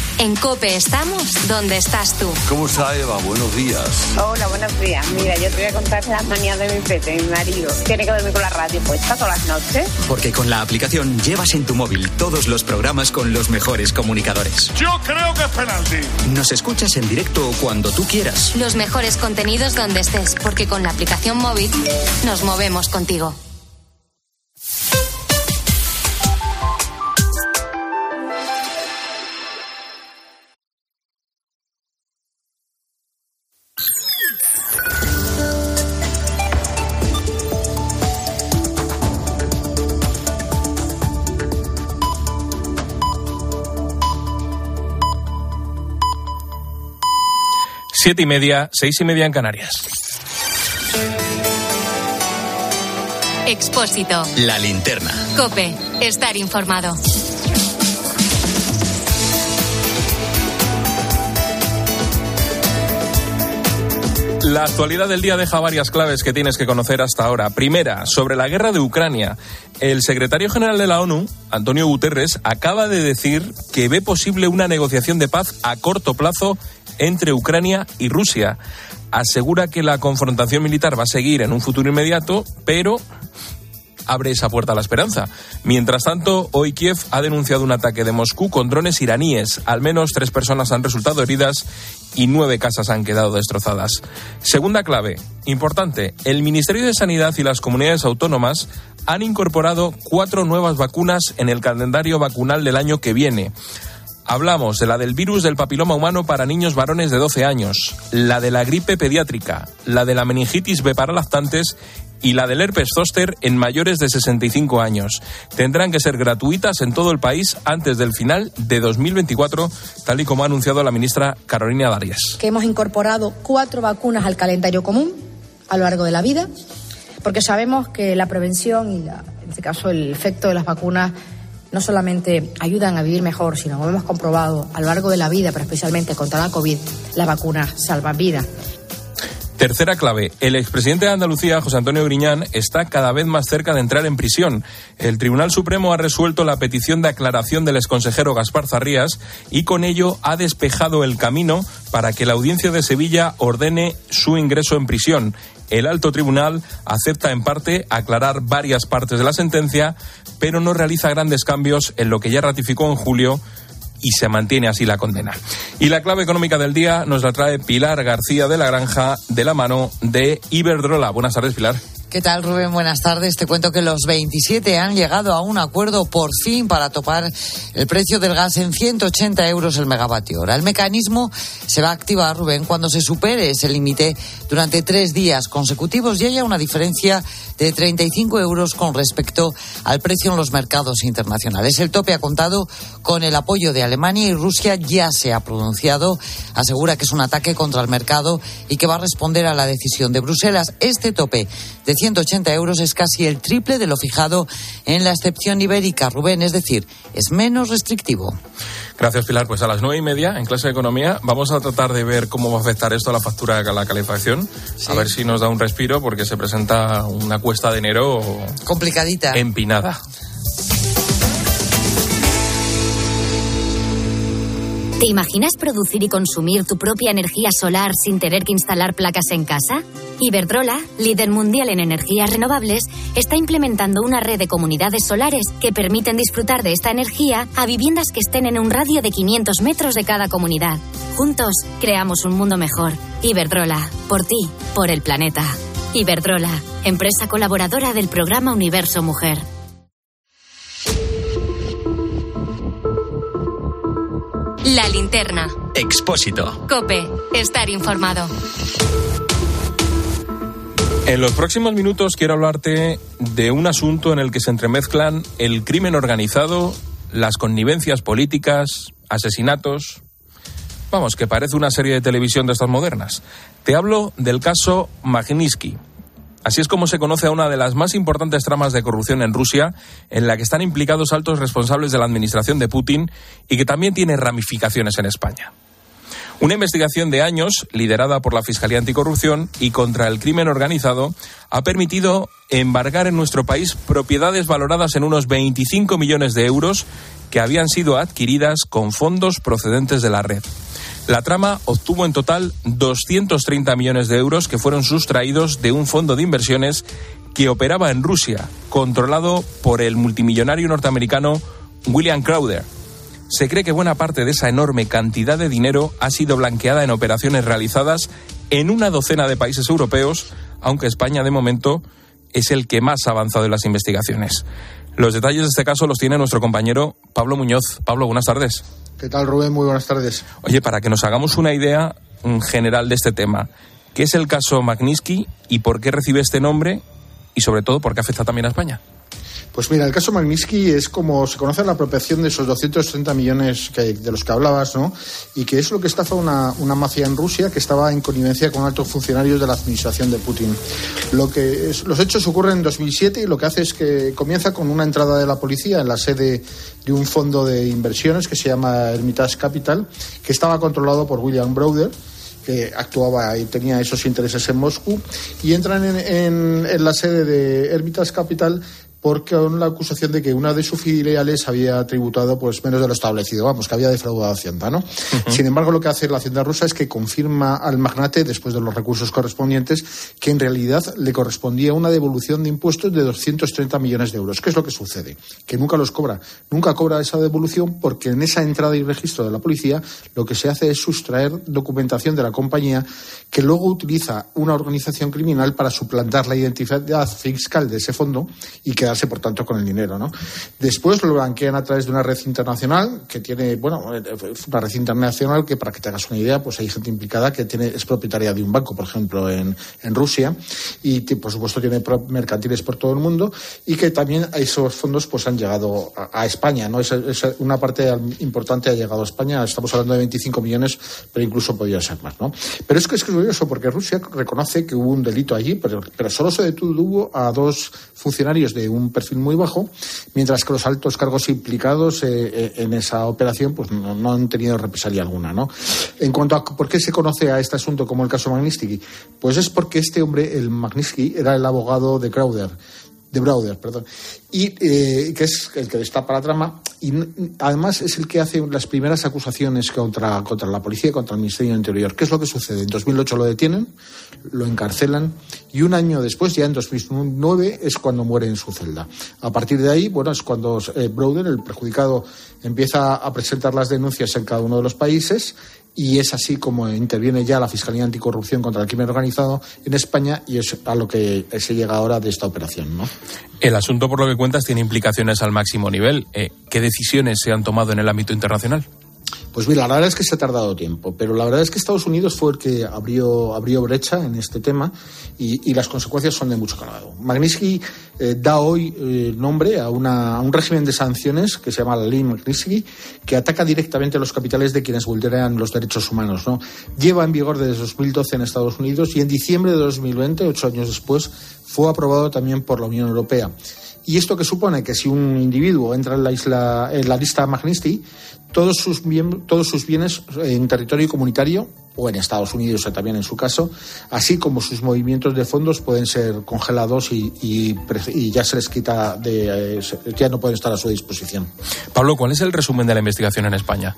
En Cope estamos donde estás tú. ¿Cómo está Eva? Buenos días. Hola, buenos días. Mira, yo te voy a contar las manías de mi pete, mi marido. Tiene que dormir con la radio puesta todas las noches. Porque con la aplicación llevas en tu móvil todos los programas con los mejores comunicadores. Yo creo que es penalti. Nos escuchas en directo cuando tú quieras. Los mejores contenidos donde estés, porque con la aplicación móvil nos movemos contigo. Siete y media, seis y media en Canarias. Expósito. La linterna. Cope. Estar informado. La actualidad del día deja varias claves que tienes que conocer hasta ahora. Primera, sobre la guerra de Ucrania. El secretario general de la ONU, Antonio Guterres, acaba de decir que ve posible una negociación de paz a corto plazo entre Ucrania y Rusia. Asegura que la confrontación militar va a seguir en un futuro inmediato, pero abre esa puerta a la esperanza. Mientras tanto, hoy Kiev ha denunciado un ataque de Moscú con drones iraníes. Al menos tres personas han resultado heridas y nueve casas han quedado destrozadas. Segunda clave, importante, el Ministerio de Sanidad y las comunidades autónomas han incorporado cuatro nuevas vacunas en el calendario vacunal del año que viene. Hablamos de la del virus del papiloma humano para niños varones de 12 años, la de la gripe pediátrica, la de la meningitis B para lactantes y la del herpes zóster en mayores de 65 años. Tendrán que ser gratuitas en todo el país antes del final de 2024, tal y como ha anunciado la ministra Carolina Darias. Que hemos incorporado cuatro vacunas al calendario común a lo largo de la vida, porque sabemos que la prevención y, la, en este caso, el efecto de las vacunas no solamente ayudan a vivir mejor, sino como hemos comprobado a lo largo de la vida, pero especialmente contra la COVID, las vacunas salvan vidas. Tercera clave, el expresidente de Andalucía, José Antonio Griñán, está cada vez más cerca de entrar en prisión. El Tribunal Supremo ha resuelto la petición de aclaración del exconsejero Gaspar Zarrías y con ello ha despejado el camino para que la audiencia de Sevilla ordene su ingreso en prisión. El alto tribunal acepta en parte aclarar varias partes de la sentencia, pero no realiza grandes cambios en lo que ya ratificó en julio y se mantiene así la condena. Y la clave económica del día nos la trae Pilar García de la Granja de la mano de Iberdrola. Buenas tardes, Pilar. ¿Qué tal, Rubén? Buenas tardes. Te cuento que los 27 han llegado a un acuerdo por fin para topar el precio del gas en 180 euros el megavatio hora. El mecanismo se va a activar, Rubén, cuando se supere ese límite durante tres días consecutivos y haya una diferencia de 35 euros con respecto al precio en los mercados internacionales. El tope ha contado con el apoyo de Alemania y Rusia ya se ha pronunciado. Asegura que es un ataque contra el mercado y que va a responder a la decisión de Bruselas. Este tope de 180 euros es casi el triple de lo fijado en la excepción ibérica, Rubén, es decir, es menos restrictivo. Gracias, Pilar. Pues a las nueve y media, en clase de economía, vamos a tratar de ver cómo va a afectar esto a la factura de la calefacción. A ver si nos da un respiro, porque se presenta una cuesta de enero. Complicadita. Empinada. ¿Te imaginas producir y consumir tu propia energía solar sin tener que instalar placas en casa? Iberdrola, líder mundial en energías renovables, está implementando una red de comunidades solares que permiten disfrutar de esta energía a viviendas que estén en un radio de 500 metros de cada comunidad. Juntos, creamos un mundo mejor. Iberdrola, por ti, por el planeta. Iberdrola, empresa colaboradora del programa Universo Mujer. La linterna. Expósito. Cope, estar informado. En los próximos minutos quiero hablarte de un asunto en el que se entremezclan el crimen organizado, las connivencias políticas, asesinatos. Vamos, que parece una serie de televisión de estas modernas. Te hablo del caso Magnitsky. Así es como se conoce a una de las más importantes tramas de corrupción en Rusia, en la que están implicados altos responsables de la administración de Putin y que también tiene ramificaciones en España. Una investigación de años, liderada por la Fiscalía Anticorrupción y contra el crimen organizado, ha permitido embargar en nuestro país propiedades valoradas en unos 25 millones de euros que habían sido adquiridas con fondos procedentes de la red. La trama obtuvo en total 230 millones de euros que fueron sustraídos de un fondo de inversiones que operaba en Rusia, controlado por el multimillonario norteamericano William Crowder se cree que buena parte de esa enorme cantidad de dinero ha sido blanqueada en operaciones realizadas en una docena de países europeos, aunque España de momento es el que más ha avanzado en las investigaciones. Los detalles de este caso los tiene nuestro compañero Pablo Muñoz. Pablo, buenas tardes. ¿Qué tal, Rubén? Muy buenas tardes. Oye, para que nos hagamos una idea general de este tema, ¿qué es el caso Magnitsky y por qué recibe este nombre y sobre todo por qué afecta también a España? Pues mira, el caso Magnitsky es como se conoce la apropiación de esos 230 millones de los que hablabas, ¿no? Y que es lo que estafa una, una mafia en Rusia que estaba en connivencia con altos funcionarios de la administración de Putin. Lo que es, los hechos ocurren en 2007 y lo que hace es que comienza con una entrada de la policía en la sede de un fondo de inversiones que se llama Hermitage Capital, que estaba controlado por William Browder que actuaba y tenía esos intereses en Moscú, y entran en, en, en la sede de Hermitage Capital porque con la acusación de que una de sus filiales había tributado pues menos de lo establecido, vamos, que había defraudado a Hacienda, ¿no? Sin embargo, lo que hace la Hacienda rusa es que confirma al magnate, después de los recursos correspondientes, que en realidad le correspondía una devolución de impuestos de 230 millones de euros. ¿Qué es lo que sucede? Que nunca los cobra. Nunca cobra esa devolución porque en esa entrada y registro de la policía lo que se hace es sustraer documentación de la compañía que luego utiliza una organización criminal para suplantar la identidad fiscal de ese fondo y que por tanto, con el dinero, ¿no? Después lo blanquean a través de una red internacional que tiene, bueno, una red internacional que, para que te hagas una idea, pues hay gente implicada que tiene, es propietaria de un banco, por ejemplo, en, Rusia, y por supuesto tiene mercantiles por todo el mundo, y que también esos fondos pues han llegado a, a España, ¿no? Es, es, una parte importante ha llegado a España, estamos hablando de 25 millones, pero incluso podría ser más, ¿no? Pero es que es curioso porque Rusia reconoce que hubo un delito allí, pero, pero solo se detuvo a dos funcionarios de un un perfil muy bajo, mientras que los altos cargos implicados eh, eh, en esa operación pues no, han tenido represalia alguna. ¿no? En cuanto a por qué se conoce a este asunto como el caso Magnitsky, pues es porque este hombre, el Magnitsky, era el abogado de Crowder de Browder, perdón, y eh, que es el que destapa la trama y además es el que hace las primeras acusaciones contra, contra la policía y contra el Ministerio del Interior. ¿Qué es lo que sucede? En 2008 lo detienen, lo encarcelan y un año después, ya en 2009, es cuando muere en su celda. A partir de ahí, bueno, es cuando eh, Browder, el perjudicado, empieza a presentar las denuncias en cada uno de los países y es así como interviene ya la Fiscalía Anticorrupción contra el Crimen Organizado en España y es a lo que se llega ahora de esta operación. ¿no? El asunto, por lo que cuentas, tiene implicaciones al máximo nivel. Eh, ¿Qué decisiones se han tomado en el ámbito internacional? Pues mira, la verdad es que se ha tardado tiempo, pero la verdad es que Estados Unidos fue el que abrió, abrió brecha en este tema y, las consecuencias son de mucho calado. Magnitsky eh, da hoy eh, nombre a, una, a, un régimen de sanciones que se llama la ley Magnitsky, que ataca directamente los capitales de quienes vulneran los derechos humanos. ¿no? Lleva en vigor desde 2012 en Estados Unidos y en diciembre de 2020, ocho años después, fue aprobado también por la Unión Europea. ¿Y esto que supone? Que si un individuo entra en la, isla, en la lista Magnitsky, todos sus, todos sus bienes en territorio comunitario o en Estados Unidos también en su caso, así como sus movimientos de fondos pueden ser congelados y ya se les quita de, eh, ya no pueden estar a su disposición. Pablo, ¿cuál es el resumen de la investigación en España?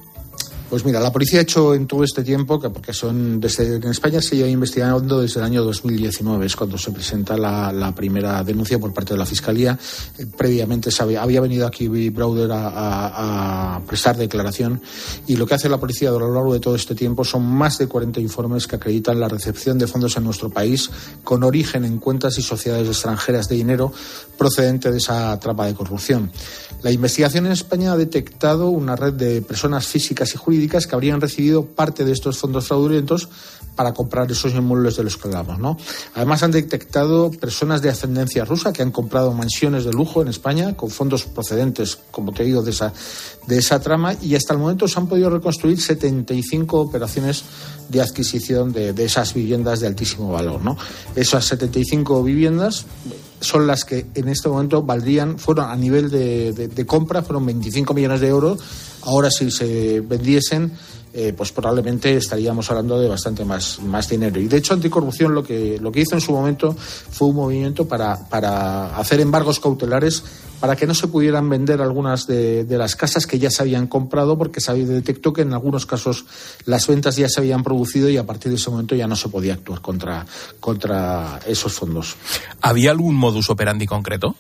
Pues mira, la policía ha hecho en todo este tiempo, que porque son desde, en España se lleva investigando desde el año 2019, es cuando se presenta la, primera denuncia por parte de la Fiscalía. Eh, previamente había venido aquí Browder a, a, prestar declaración y lo que hace la policía a lo largo de todo este tiempo son más de 40 informes que acreditan la recepción de fondos en nuestro país con origen en cuentas y sociedades extranjeras de dinero procedente de esa trama de corrupción. La investigación en España ha detectado una red de personas físicas y jurídicas que habrían recibido parte de estos fondos fraudulentos para comprar esos inmuebles de los que hablamos. ¿no? Además, han detectado personas de ascendencia rusa que han comprado mansiones de lujo en España con fondos procedentes, como te digo, de esa, de esa trama y hasta el momento se han podido reconstruir 75 operaciones de adquisición de, de esas viviendas de altísimo valor. ¿no? Esas 75 viviendas son las que en este momento valdrían, fueron a nivel de, de, compra, fueron 25 millones de euros. Ahora si se vendiesen, eh, pues probablemente estaríamos hablando de bastante más, más dinero. Y de hecho, Anticorrupción lo que, lo que hizo en su momento fue un movimiento para, para hacer embargos cautelares para que no se pudieran vender algunas de, de, las casas que ya se habían comprado, porque se detectó que en algunos casos las ventas ya se habían producido y a partir de ese momento ya no se podía actuar contra, contra esos fondos. ¿Había algún modus operandi concreto?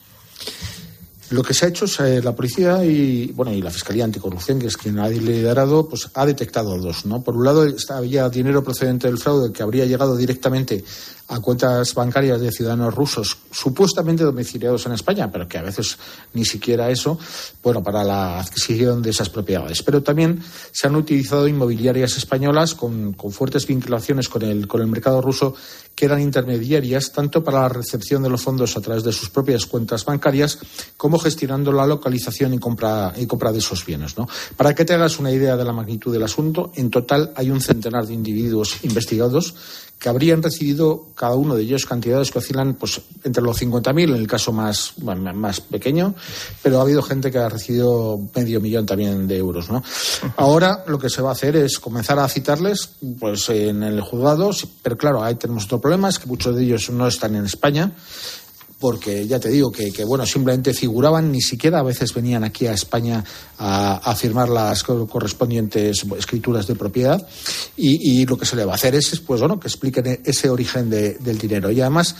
Lo que se ha hecho es eh, la policía y bueno y la fiscalía anticorrupción, que es quien ha liderado, pues ha detectado dos, ¿no? Por un lado había dinero procedente del fraude que habría llegado directamente a cuentas bancarias de ciudadanos rusos supuestamente domiciliados en España, pero que a veces ni siquiera eso, bueno, para la adquisición de esas propiedades. Pero también se han utilizado inmobiliarias españolas con, con fuertes vinculaciones con el, con el mercado ruso que eran intermediarias tanto para la recepción de los fondos a través de sus propias cuentas bancarias como gestionando la localización y compra, y compra de esos bienes. ¿no? Para que te hagas una idea de la magnitud del asunto, en total hay un centenar de individuos investigados que habrían recibido cada uno de ellos cantidades que oscilan pues, entre los 50.000 en el caso más, más pequeño, pero ha habido gente que ha recibido medio millón también de euros. ¿no? Ahora lo que se va a hacer es comenzar a citarles pues, en el juzgado, pero claro, ahí tenemos otro problema, es que muchos de ellos no están en España porque ya te digo que, bueno, simplemente figuraban, ni siquiera a veces venían aquí a España a, firmar las correspondientes escrituras de propiedad y, lo que se le va a hacer es, pues bueno, que expliquen ese origen de, del dinero. Y además,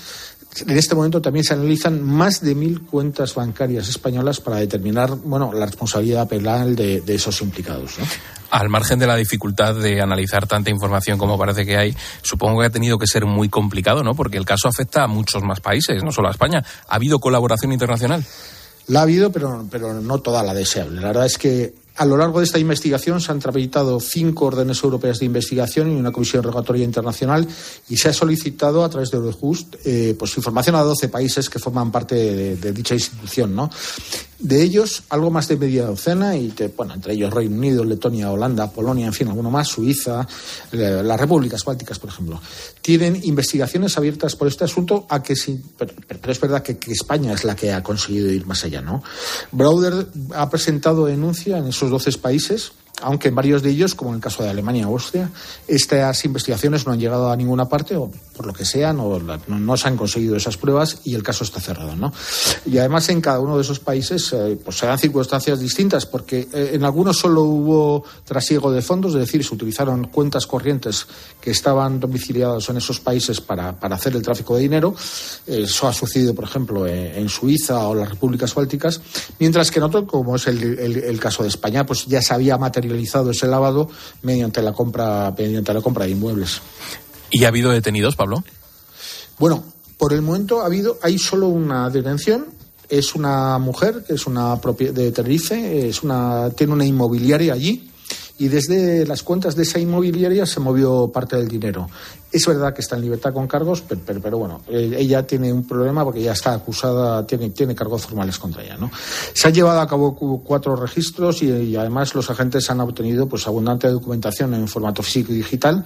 en este momento también se analizan más de mil cuentas bancarias españolas para determinar, bueno, la responsabilidad penal de, de esos implicados. ¿no? al margen de la dificultad de analizar tanta información como parece que hay, supongo que ha tenido que ser muy complicado, ¿no? Porque el caso afecta a muchos más países, no solo a España. ¿Ha habido colaboración internacional? La ha habido, pero, pero no toda la deseable. La verdad es que a lo largo de esta investigación se han tramitado cinco órdenes europeas de investigación y una comisión rogatoria internacional y se ha solicitado a través de Eurojust eh, pues información a 12 países que forman parte de, dicha institución. ¿no? De ellos, algo más de media docena, y te, bueno, entre ellos Reino Unido, Letonia, Holanda, Polonia, en fin, alguno más, Suiza, las repúblicas bálticas, por ejemplo, tienen investigaciones abiertas por este asunto, a que pero, pero es verdad que, España es la que ha conseguido ir más allá, ¿no? Browder ha presentado denuncia en esos 12 países aunque en varios de ellos, como en el caso de Alemania o Austria, estas investigaciones no han llegado a ninguna parte o por lo que sea, no, no, se han conseguido esas pruebas y el caso está cerrado. ¿no? Y además en cada uno de esos países eh, pues se dan circunstancias distintas porque eh, en algunos solo hubo trasiego de fondos, es decir, se utilizaron cuentas corrientes que estaban domiciliadas en esos países para, hacer el tráfico de dinero. Eso ha sucedido, por ejemplo, en, Suiza o las repúblicas bálticas, mientras que en otro, como es el, el, el caso de España, pues ya se había materializado realizado ese lavado mediante la compra mediante la compra de inmuebles. ¿Y ha habido detenidos, Pablo? Bueno, por el momento ha habido hay solo una detención. Es una mujer que es una de Tenerife, es una tiene una inmobiliaria allí y desde las cuentas de esa inmobiliaria se movió parte del dinero. Es verdad que está en libertad con cargos, pero, pero, bueno, eh, ella tiene un problema porque ya está acusada, tiene, tiene cargos formales contra ella. ¿no? Se han llevado a cabo cuatro registros y, además los agentes han obtenido pues, abundante documentación en formato físico y digital.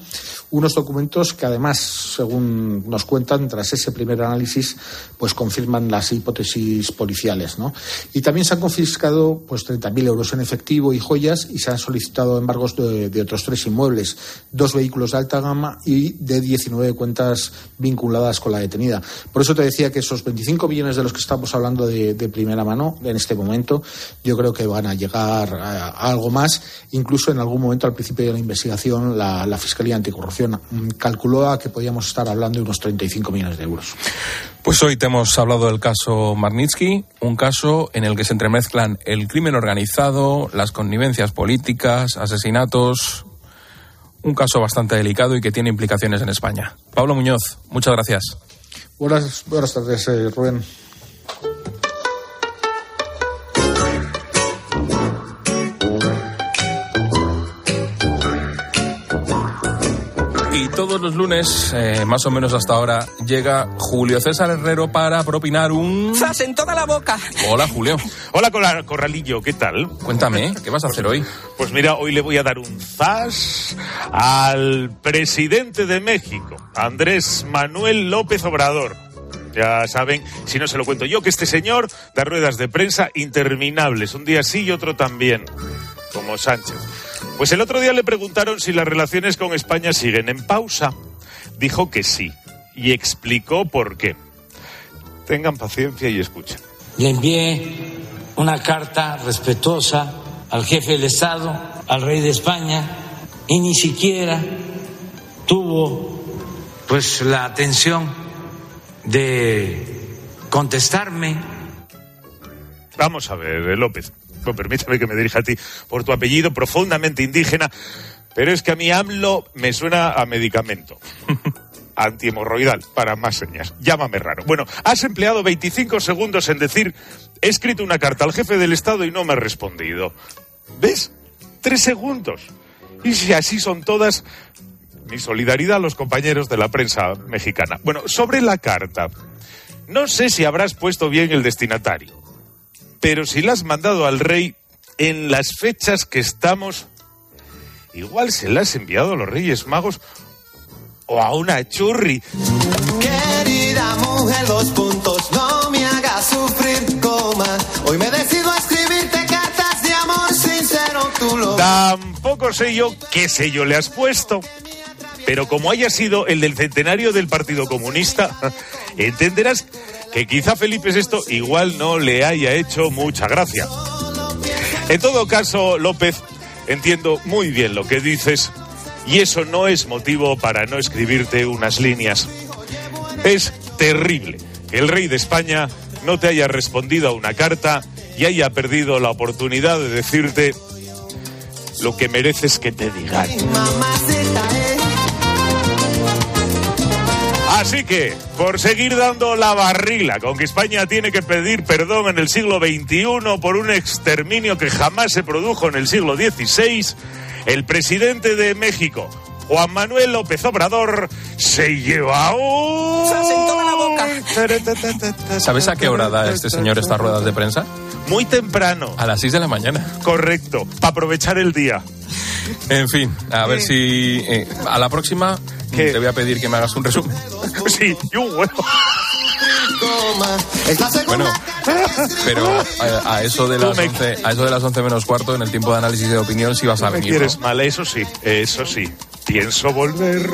Unos documentos que además, según nos cuentan, tras ese primer análisis, pues confirman las hipótesis policiales. ¿no? Y también se han confiscado pues, 30.000 euros en efectivo y joyas y se han solicitado embargos de otros tres inmuebles, dos vehículos de alta gama y de 19 cuentas vinculadas con la detenida. Por eso te decía que esos 25 millones de los que estamos hablando de, de primera mano en este momento, yo creo que van a llegar a, algo más. Incluso en algún momento al principio de la investigación, la, Fiscalía Anticorrupción calculó a que podíamos estar hablando de unos 35 millones de euros. Pues hoy te hemos hablado del caso Magnitsky, un caso en el que se entremezclan el crimen organizado, las connivencias políticas, asesinatos, un caso bastante delicado y que tiene implicaciones en España. Pablo Muñoz, muchas gracias. Buenas, buenas tardes, eh, Rubén. Todos los lunes, eh, más o menos hasta ahora, llega Julio César Herrero para propinar un... ¡Zas en toda la boca! Hola, Julio. Hola, Corralillo, ¿qué tal? Cuéntame, ¿qué vas a hacer hoy? Pues mira, hoy le voy a dar un zas al presidente de México, Andrés Manuel López Obrador. Ya saben, si no se lo cuento yo, que este señor da ruedas de prensa interminables, un día sí y otro también, como Sánchez. Pues el otro día le preguntaron si las relaciones con España siguen en pausa. Dijo que sí y explicó por qué. Tengan paciencia y escuchen. Le envié una carta respetuosa al jefe del Estado, al rey de España, y ni siquiera tuvo pues la atención de contestarme. Vamos a ver, López. Permítame que me dirija a ti por tu apellido profundamente indígena, pero es que a mí AMLO me suena a medicamento. (laughs) Antihemorroidal, para más señas. Llámame raro. Bueno, has empleado 25 segundos en decir, he escrito una carta al jefe del Estado y no me ha respondido. ¿Ves? Tres segundos. Y si así son todas, mi solidaridad a los compañeros de la prensa mexicana. Bueno, sobre la carta. No sé si habrás puesto bien el destinatario, pero si la has mandado al rey en las fechas que estamos, igual se la has enviado a los Reyes Magos o a una churri. Querida mujer, dos puntos, no me hagas sufrir, coma. Hoy me decido a escribirte cartas de amor sincero, tú lo. Tampoco sé yo qué sello le has puesto. Pero como haya sido el del centenario del Partido Comunista, (laughs) entenderás que quizá Felipe VI igual no le haya hecho mucha gracia. En todo caso, López, entiendo muy bien lo que dices y eso no es motivo para no escribirte unas líneas. Es terrible que el rey de España no te haya respondido a una carta y haya perdido la oportunidad de decirte lo que mereces que te digan. Así que, por seguir dando la barrila con que España tiene que pedir perdón en el siglo XXI por un exterminio que jamás se produjo en el siglo XVI, el presidente de México, Juan Manuel López Obrador, se lleva un... (laughs) ¿Sabes a qué hora da este señor estas ruedas de prensa? Muy temprano. A las 6 de la mañana. Correcto, para aprovechar el día. En fin, a ver si eh, a la próxima te voy a pedir que me hagas un resumen. (laughs) sí, y un huevo. Bueno, pero a, a eso de las 11, a eso de las 11 menos cuarto en el tiempo de análisis de opinión sí vas a Me venir. quieres ¿no? mal, eso sí, eso sí. Pienso volver.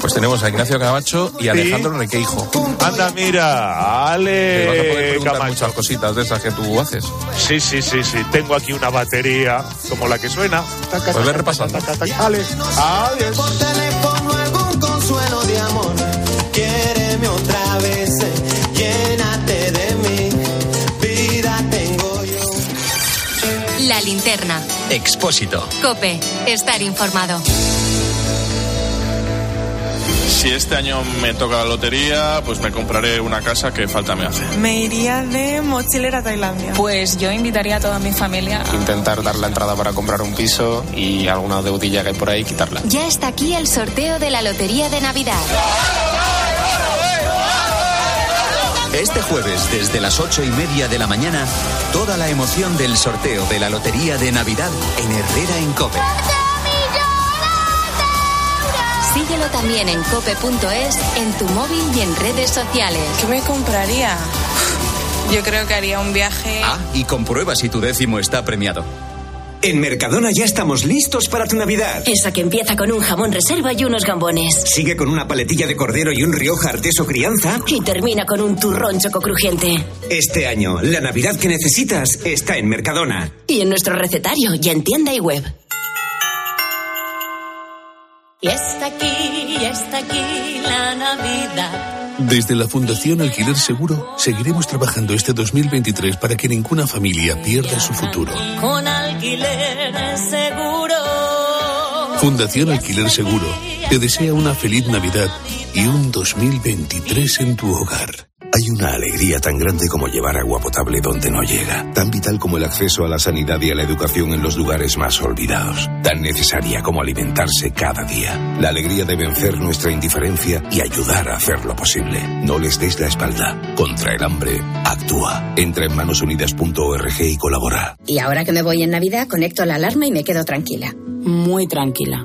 Pues tenemos a Ignacio Camacho y a Sí. Alejandro Requeijo. Anda, mira, Te vas a poder Ale Camacho. muchas cositas de esas que tú haces. Sí, sí, sí, sí. Tengo aquí una batería como la que suena. Pues ve repasando. Ale, adiós. Por teléfono algún consuelo de amor. Quiéreme otra vez, eh, llénate de mí. Vida tengo yo. La linterna. Expósito. Cope. Estar informado. Si este año me toca la lotería, pues me compraré una casa que falta me hace. Me iría de mochilera a Tailandia. Pues yo invitaría a toda mi familia. Intentar dar la entrada para comprar un piso y alguna deudilla que hay por ahí quitarla. Ya está aquí el sorteo de la Lotería de Navidad. Este jueves, desde las ocho y media de la mañana, toda la emoción del sorteo de la Lotería de Navidad en Herrera en Cope. Síguelo también en cope.es, en tu móvil y en redes sociales. ¿Qué me compraría? Yo creo que haría un viaje. Ah, y comprueba si tu décimo está premiado. En Mercadona ya estamos listos para tu Navidad. Esa que empieza con un jamón reserva y unos gambones. Sigue con una paletilla de cordero y un Rioja Arteso Crianza. Y termina con un turrón choco crujiente. Este año, la Navidad que necesitas está en Mercadona. Y en nuestro recetario, ya en tienda y web. Y está aquí, y está aquí la Navidad. Desde la Fundación Alquiler Seguro seguiremos trabajando este 2023 para que ninguna familia pierda su futuro. Con alquiler seguro. Fundación Alquiler Seguro te desea una feliz Navidad y un 2023 en tu hogar. Hay una alegría tan grande como llevar agua potable donde no llega, tan vital como el acceso a la sanidad y a la educación en los lugares más olvidados, tan necesaria como alimentarse cada día. La alegría de vencer nuestra indiferencia y ayudar a hacerlo posible. No les des la espalda. Contra el hambre, actúa. Entra en manosunidas.org y colabora. Y ahora que me voy en Navidad, conecto la alarma y me quedo tranquila. Muy tranquila.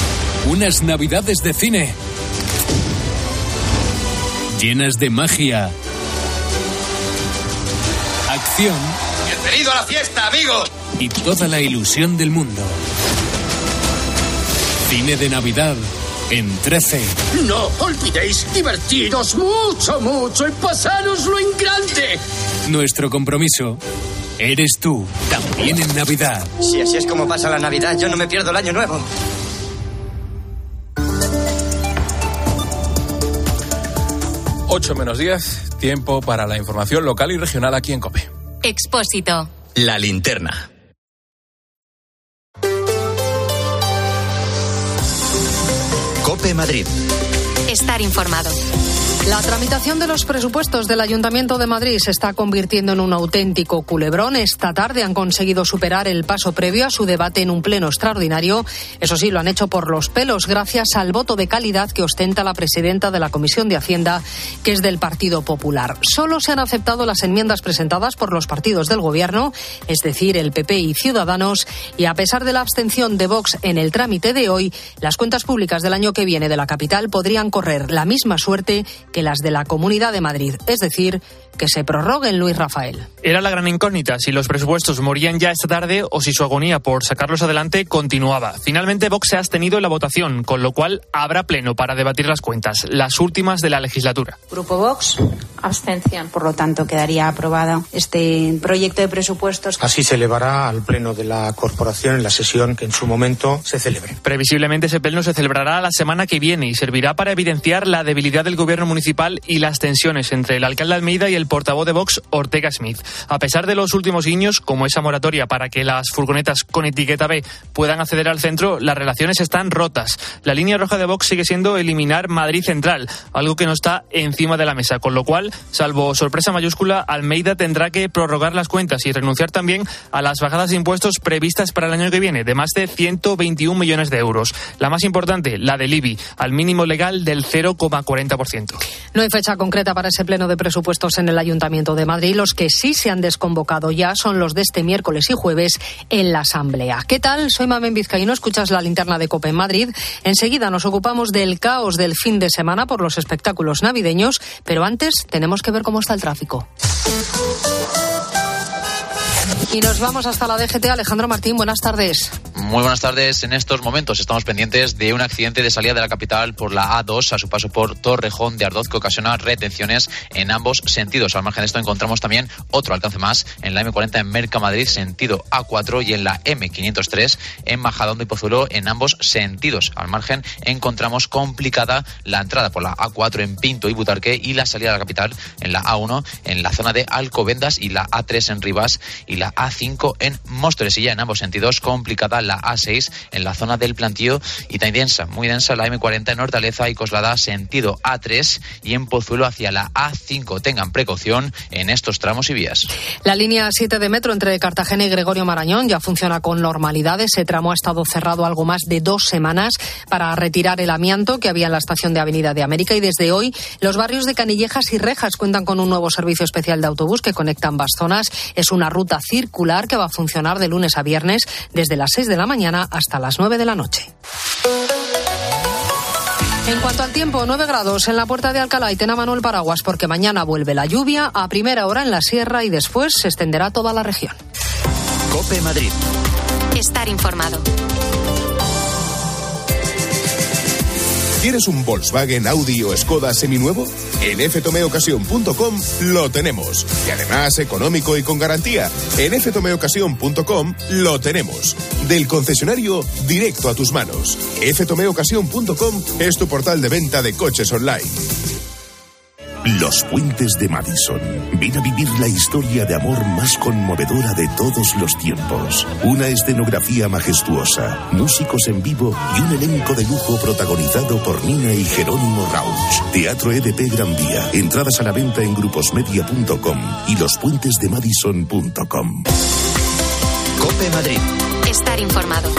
Unas navidades de cine. Llenas de magia. Acción. Bienvenido a la fiesta, amigos. Y toda la ilusión del mundo. Cine de Navidad en 13. No olvidéis divertiros mucho, mucho y pasároslo en grande. Nuestro compromiso. Eres tú, también en Navidad. Si así es como pasa la Navidad, yo no me pierdo el año nuevo. Ocho menos 10, tiempo para la información local y regional aquí en COPE. Expósito. La linterna. Cope Madrid. Estar informado. La tramitación de los presupuestos del Ayuntamiento de Madrid se está convirtiendo en un auténtico culebrón. Esta tarde han conseguido superar el paso previo a su debate en un pleno extraordinario. Eso sí, lo han hecho por los pelos gracias al voto de calidad que ostenta la presidenta de la Comisión de Hacienda, que es del Partido Popular. Solo se han aceptado las enmiendas presentadas por los partidos del Gobierno, es decir, el PP y Ciudadanos, y a pesar de la abstención de Vox en el trámite de hoy, las cuentas públicas del año que viene de la capital podrían correr la misma suerte que las de la Comunidad de Madrid, es decir, que se prorroguen Luis Rafael. Era la gran incógnita si los presupuestos morían ya esta tarde o si su agonía por sacarlos adelante continuaba. Finalmente Vox se ha abstenido en la votación, con lo cual habrá pleno para debatir las cuentas, las últimas de la legislatura. Grupo Vox, abstención. Por lo tanto, quedaría aprobado este proyecto de presupuestos. Así se elevará al pleno de la corporación en la sesión que en su momento se celebre. Previsiblemente ese pleno se celebrará la semana que viene y servirá para evidenciar la debilidad del gobierno municipal y las tensiones entre el alcalde Almeida y el portavoz de Vox, Ortega Smith. A pesar de los últimos guiños, como esa moratoria para que las furgonetas con etiqueta B puedan acceder al centro, las relaciones están rotas. La línea roja de Vox sigue siendo eliminar Madrid Central, algo que no está encima de la mesa, con lo cual, salvo sorpresa mayúscula, Almeida tendrá que prorrogar las cuentas y renunciar también a las bajadas de impuestos previstas para el año que viene, de más de 121 millones de euros. La más importante, la del IBI, al mínimo legal del 0,40%. No hay fecha concreta para ese pleno de presupuestos en el Ayuntamiento de Madrid. Los que sí se han desconvocado ya son los de este miércoles y jueves en la Asamblea. ¿Qué tal? Soy Mamen Vizcaíno, escuchas la linterna de Copa en Madrid. Enseguida nos ocupamos del caos del fin de semana por los espectáculos navideños, pero antes tenemos que ver cómo está el tráfico. Y nos vamos hasta la DGT. Alejandro Martín, buenas tardes. Muy buenas tardes. En estos momentos estamos pendientes de un accidente de salida de la capital por la A2 a su paso por Torrejón de Ardoz que ocasiona retenciones en ambos sentidos. Al margen de esto encontramos también otro alcance más en la M40 en Mercamadrid sentido A4 y en la M503 en Majadahonda y Pozuelo en ambos sentidos. Al margen encontramos complicada la entrada por la A4 en Pinto y Butarque y la salida de la capital en la A1 en la zona de Alcobendas y la A3 en Rivas y la A5 en Móstoles y ya en ambos sentidos complicada la A6 en la zona del plantío y también densa, muy densa la M40 en Hortaleza y Coslada sentido A3 y en Pozuelo hacia la A5. Tengan precaución en estos tramos y vías. La línea 7 de metro entre Cartagena y Gregorio Marañón ya funciona con normalidad. Ese tramo ha estado cerrado algo más de dos semanas para retirar el amianto que había en la estación de Avenida de América y desde hoy los barrios de Canillejas y Rejas cuentan con un nuevo servicio especial de autobús que conecta ambas zonas. Es una ruta circular que va a funcionar de lunes a viernes desde las 6 de la mañana hasta las 9 de la noche. En cuanto al tiempo, 9 grados en la puerta de Alcalá y Tena Manuel Paraguas porque mañana vuelve la lluvia a primera hora en la sierra y después se extenderá toda la región. Cope Madrid. Estar informado. ¿Quieres un Volkswagen, Audi o Skoda seminuevo? En ftomeocasión.com lo tenemos. Y además económico y con garantía. En ftomeocasión.com lo tenemos. Del concesionario directo a tus manos. ftomeocasión.com es tu portal de venta de coches online. Los Puentes de Madison. Ven a vivir la historia de amor más conmovedora de todos los tiempos. Una escenografía majestuosa, músicos en vivo y un elenco de lujo protagonizado por Nina y Jerónimo Rauch. Teatro EDP Gran Vía. Entradas a la venta en gruposmedia.com y lospuentesdemadison.com. Cope Madrid. Estar informado.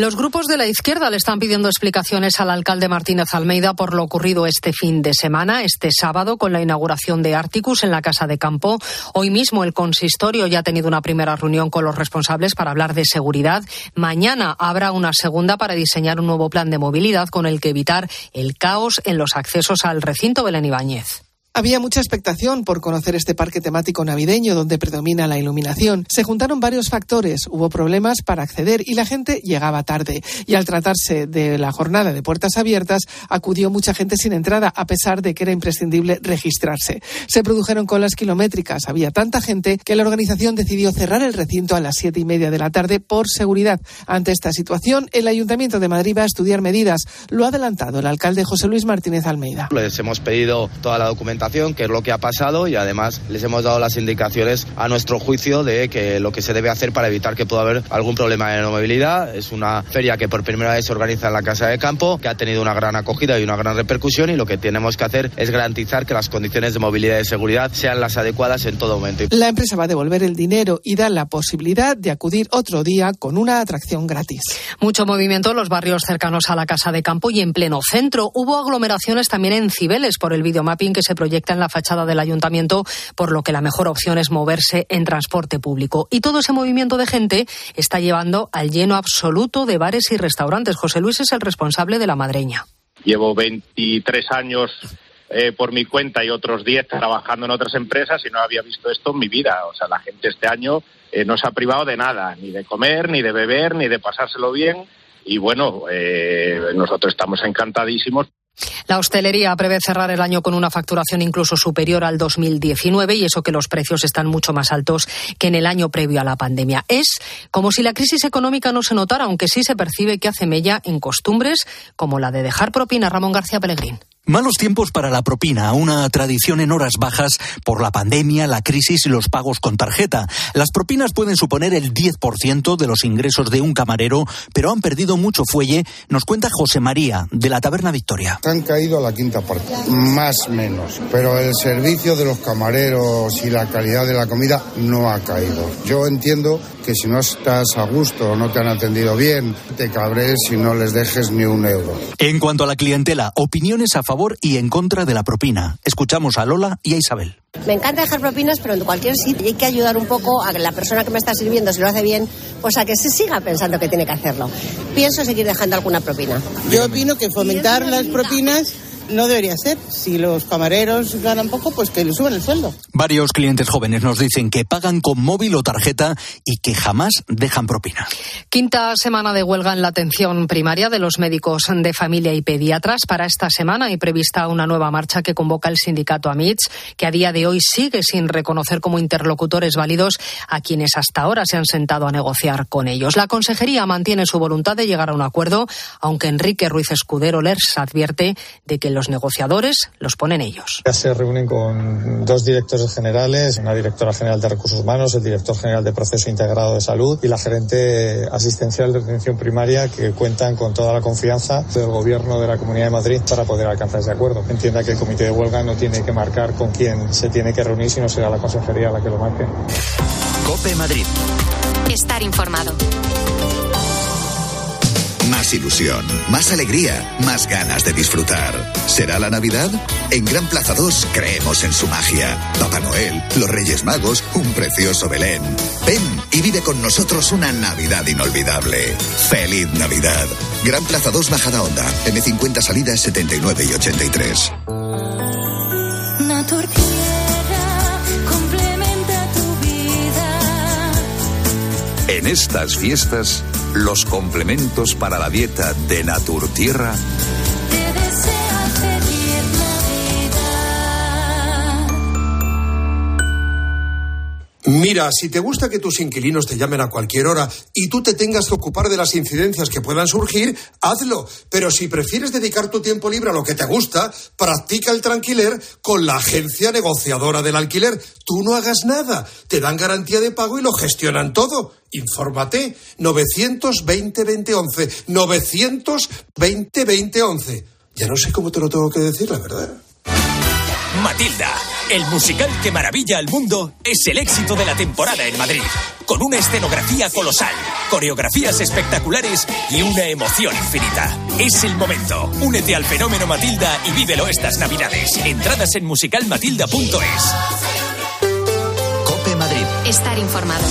Los grupos de la izquierda le están pidiendo explicaciones al alcalde Martínez Almeida por lo ocurrido este fin de semana, este sábado, con la inauguración de Articus en la Casa de Campo. Hoy mismo el consistorio ya ha tenido una primera reunión con los responsables para hablar de seguridad. Mañana habrá una segunda para diseñar un nuevo plan de movilidad con el que evitar el caos en los accesos al recinto Belén Ibáñez. Había mucha expectación por conocer este parque temático navideño donde predomina la iluminación. Se juntaron varios factores, hubo problemas para acceder y la gente llegaba tarde. Y al tratarse de la jornada de puertas abiertas, acudió mucha gente sin entrada, a pesar de que era imprescindible registrarse. Se produjeron colas kilométricas, había tanta gente que la organización decidió cerrar el recinto a las siete y media de la tarde por seguridad. Ante esta situación, el Ayuntamiento de Madrid va a estudiar medidas. Lo ha adelantado el alcalde José Luis Martínez Almeida. Les hemos pedido toda la documentación qué es lo que ha pasado y además les hemos dado las indicaciones a nuestro juicio de que lo que se debe hacer para evitar que pueda haber algún problema de movilidad. Es una feria que por primera vez se organiza en la Casa de Campo, que ha tenido una gran acogida y una gran repercusión y lo que tenemos que hacer es garantizar que las condiciones de movilidad y seguridad sean las adecuadas en todo momento. La empresa va a devolver el dinero y da la posibilidad de acudir otro día con una atracción gratis. Mucho movimiento en los barrios cercanos a la Casa de Campo y en pleno centro. Hubo aglomeraciones también en Cibeles por el videomapping que se proyecta en la fachada del ayuntamiento, por lo que la mejor opción es moverse en transporte público. Y todo ese movimiento de gente está llevando al lleno absoluto de bares y restaurantes. José Luis es el responsable de la madreña. Llevo 23 años eh, por mi cuenta y otros 10 trabajando en otras empresas y no había visto esto en mi vida. O sea, la gente este año eh, no se ha privado de nada, ni de comer, ni de beber, ni de pasárselo bien. Y bueno, eh, nosotros estamos encantadísimos. La hostelería prevé cerrar el año con una facturación incluso superior al 2019 y eso que los precios están mucho más altos que en el año previo a la pandemia. Es como si la crisis económica no se notara, aunque sí se percibe que hace mella en costumbres como la de dejar propina. Ramón García Pellegrín. Malos tiempos para la propina, una tradición en horas bajas por la pandemia, la crisis y los pagos con tarjeta. Las propinas pueden suponer el 10% de los ingresos de un camarero, pero han perdido mucho fuelle, nos cuenta José María, de la Taberna Victoria. Han caído a la quinta parte, más menos, pero el servicio de los camareros y la calidad de la comida no ha caído. Yo entiendo que si no estás a gusto o no te han atendido bien, te cabres y no les dejes ni un euro. En cuanto a la clientela, opiniones a favor y en contra de la propina. Escuchamos a Lola y a Isabel. Me encanta dejar propinas, pero en cualquier sitio hay que ayudar un poco a que la persona que me está sirviendo, si lo hace bien, pues a que se siga pensando que tiene que hacerlo. Pienso seguir dejando alguna propina. Yo opino que fomentar las propinas no debería ser. Si los camareros ganan poco, pues que le suban el sueldo. Varios clientes jóvenes nos dicen que pagan con móvil o tarjeta y que jamás dejan propina. Quinta semana de huelga en la atención primaria de los médicos de familia y pediatras. Para esta semana hay prevista una nueva marcha que convoca el sindicato AMITS, que a día de hoy sigue sin reconocer como interlocutores válidos a quienes hasta ahora se han sentado a negociar con ellos. La consejería mantiene su voluntad de llegar a un acuerdo, aunque Enrique Ruiz Escudero les advierte de que los negociadores los ponen ellos. Ya se reúnen con dos directores generales, una directora general de recursos humanos, el director general de proceso integrado de salud y la gerente asistencial de atención primaria que cuentan con toda la confianza del gobierno de la Comunidad de Madrid para poder alcanzar ese acuerdo. Entienda que el comité de huelga no tiene que marcar con quién se tiene que reunir, sino será la consejería la que lo marque. Cope Madrid. Estar informado. Más ilusión, más alegría, más ganas de disfrutar. ¿Será la Navidad? En Gran Plaza 2 creemos en su magia. Papá Noel, los Reyes Magos, un precioso Belén. Ven y vive con nosotros una Navidad inolvidable. ¡Feliz Navidad! Gran Plaza 2 Bajada Onda, M50 salidas 79 y 83. En estas fiestas, los complementos para la dieta de Naturtierra Mira, si te gusta que tus inquilinos te llamen a cualquier hora y tú te tengas que ocupar de las incidencias que puedan surgir, hazlo. Pero si prefieres dedicar tu tiempo libre a lo que te gusta, practica el tranquiler con la agencia negociadora del alquiler. Tú no hagas nada, te dan garantía de pago y lo gestionan todo. Infórmate 920 2011 920 2011. Ya no sé cómo te lo tengo que decir, la verdad. Matilda, el musical que maravilla al mundo, es el éxito de la temporada en Madrid. Con una escenografía colosal, coreografías espectaculares y una emoción infinita. Es el momento. Únete al fenómeno Matilda y vívelo estas navidades. Entradas en musicalmatilda.es. Cope Madrid. Estar informado.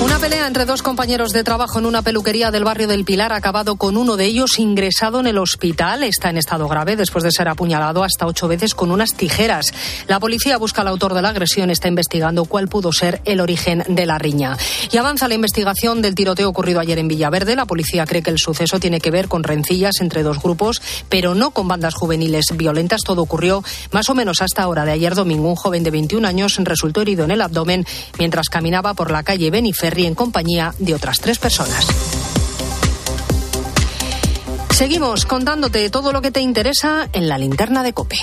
Una pelea entre dos compañeros de trabajo en una peluquería del barrio del Pilar ha acabado con uno de ellos ingresado en el hospital. Está en estado grave después de ser apuñalado hasta ocho veces con unas tijeras. La policía busca al autor de la agresión, está investigando cuál pudo ser el origen de la riña. Y avanza la investigación del tiroteo ocurrido ayer en Villaverde. La policía cree que el suceso tiene que ver con rencillas entre dos grupos, pero no con bandas juveniles violentas. Todo ocurrió más o menos hasta ahora de ayer domingo. Un joven de 21 años resultó herido en el abdomen mientras caminaba por la calle Benifer en compañía de otras tres personas. Seguimos contándote todo lo que te interesa en la linterna de Cope.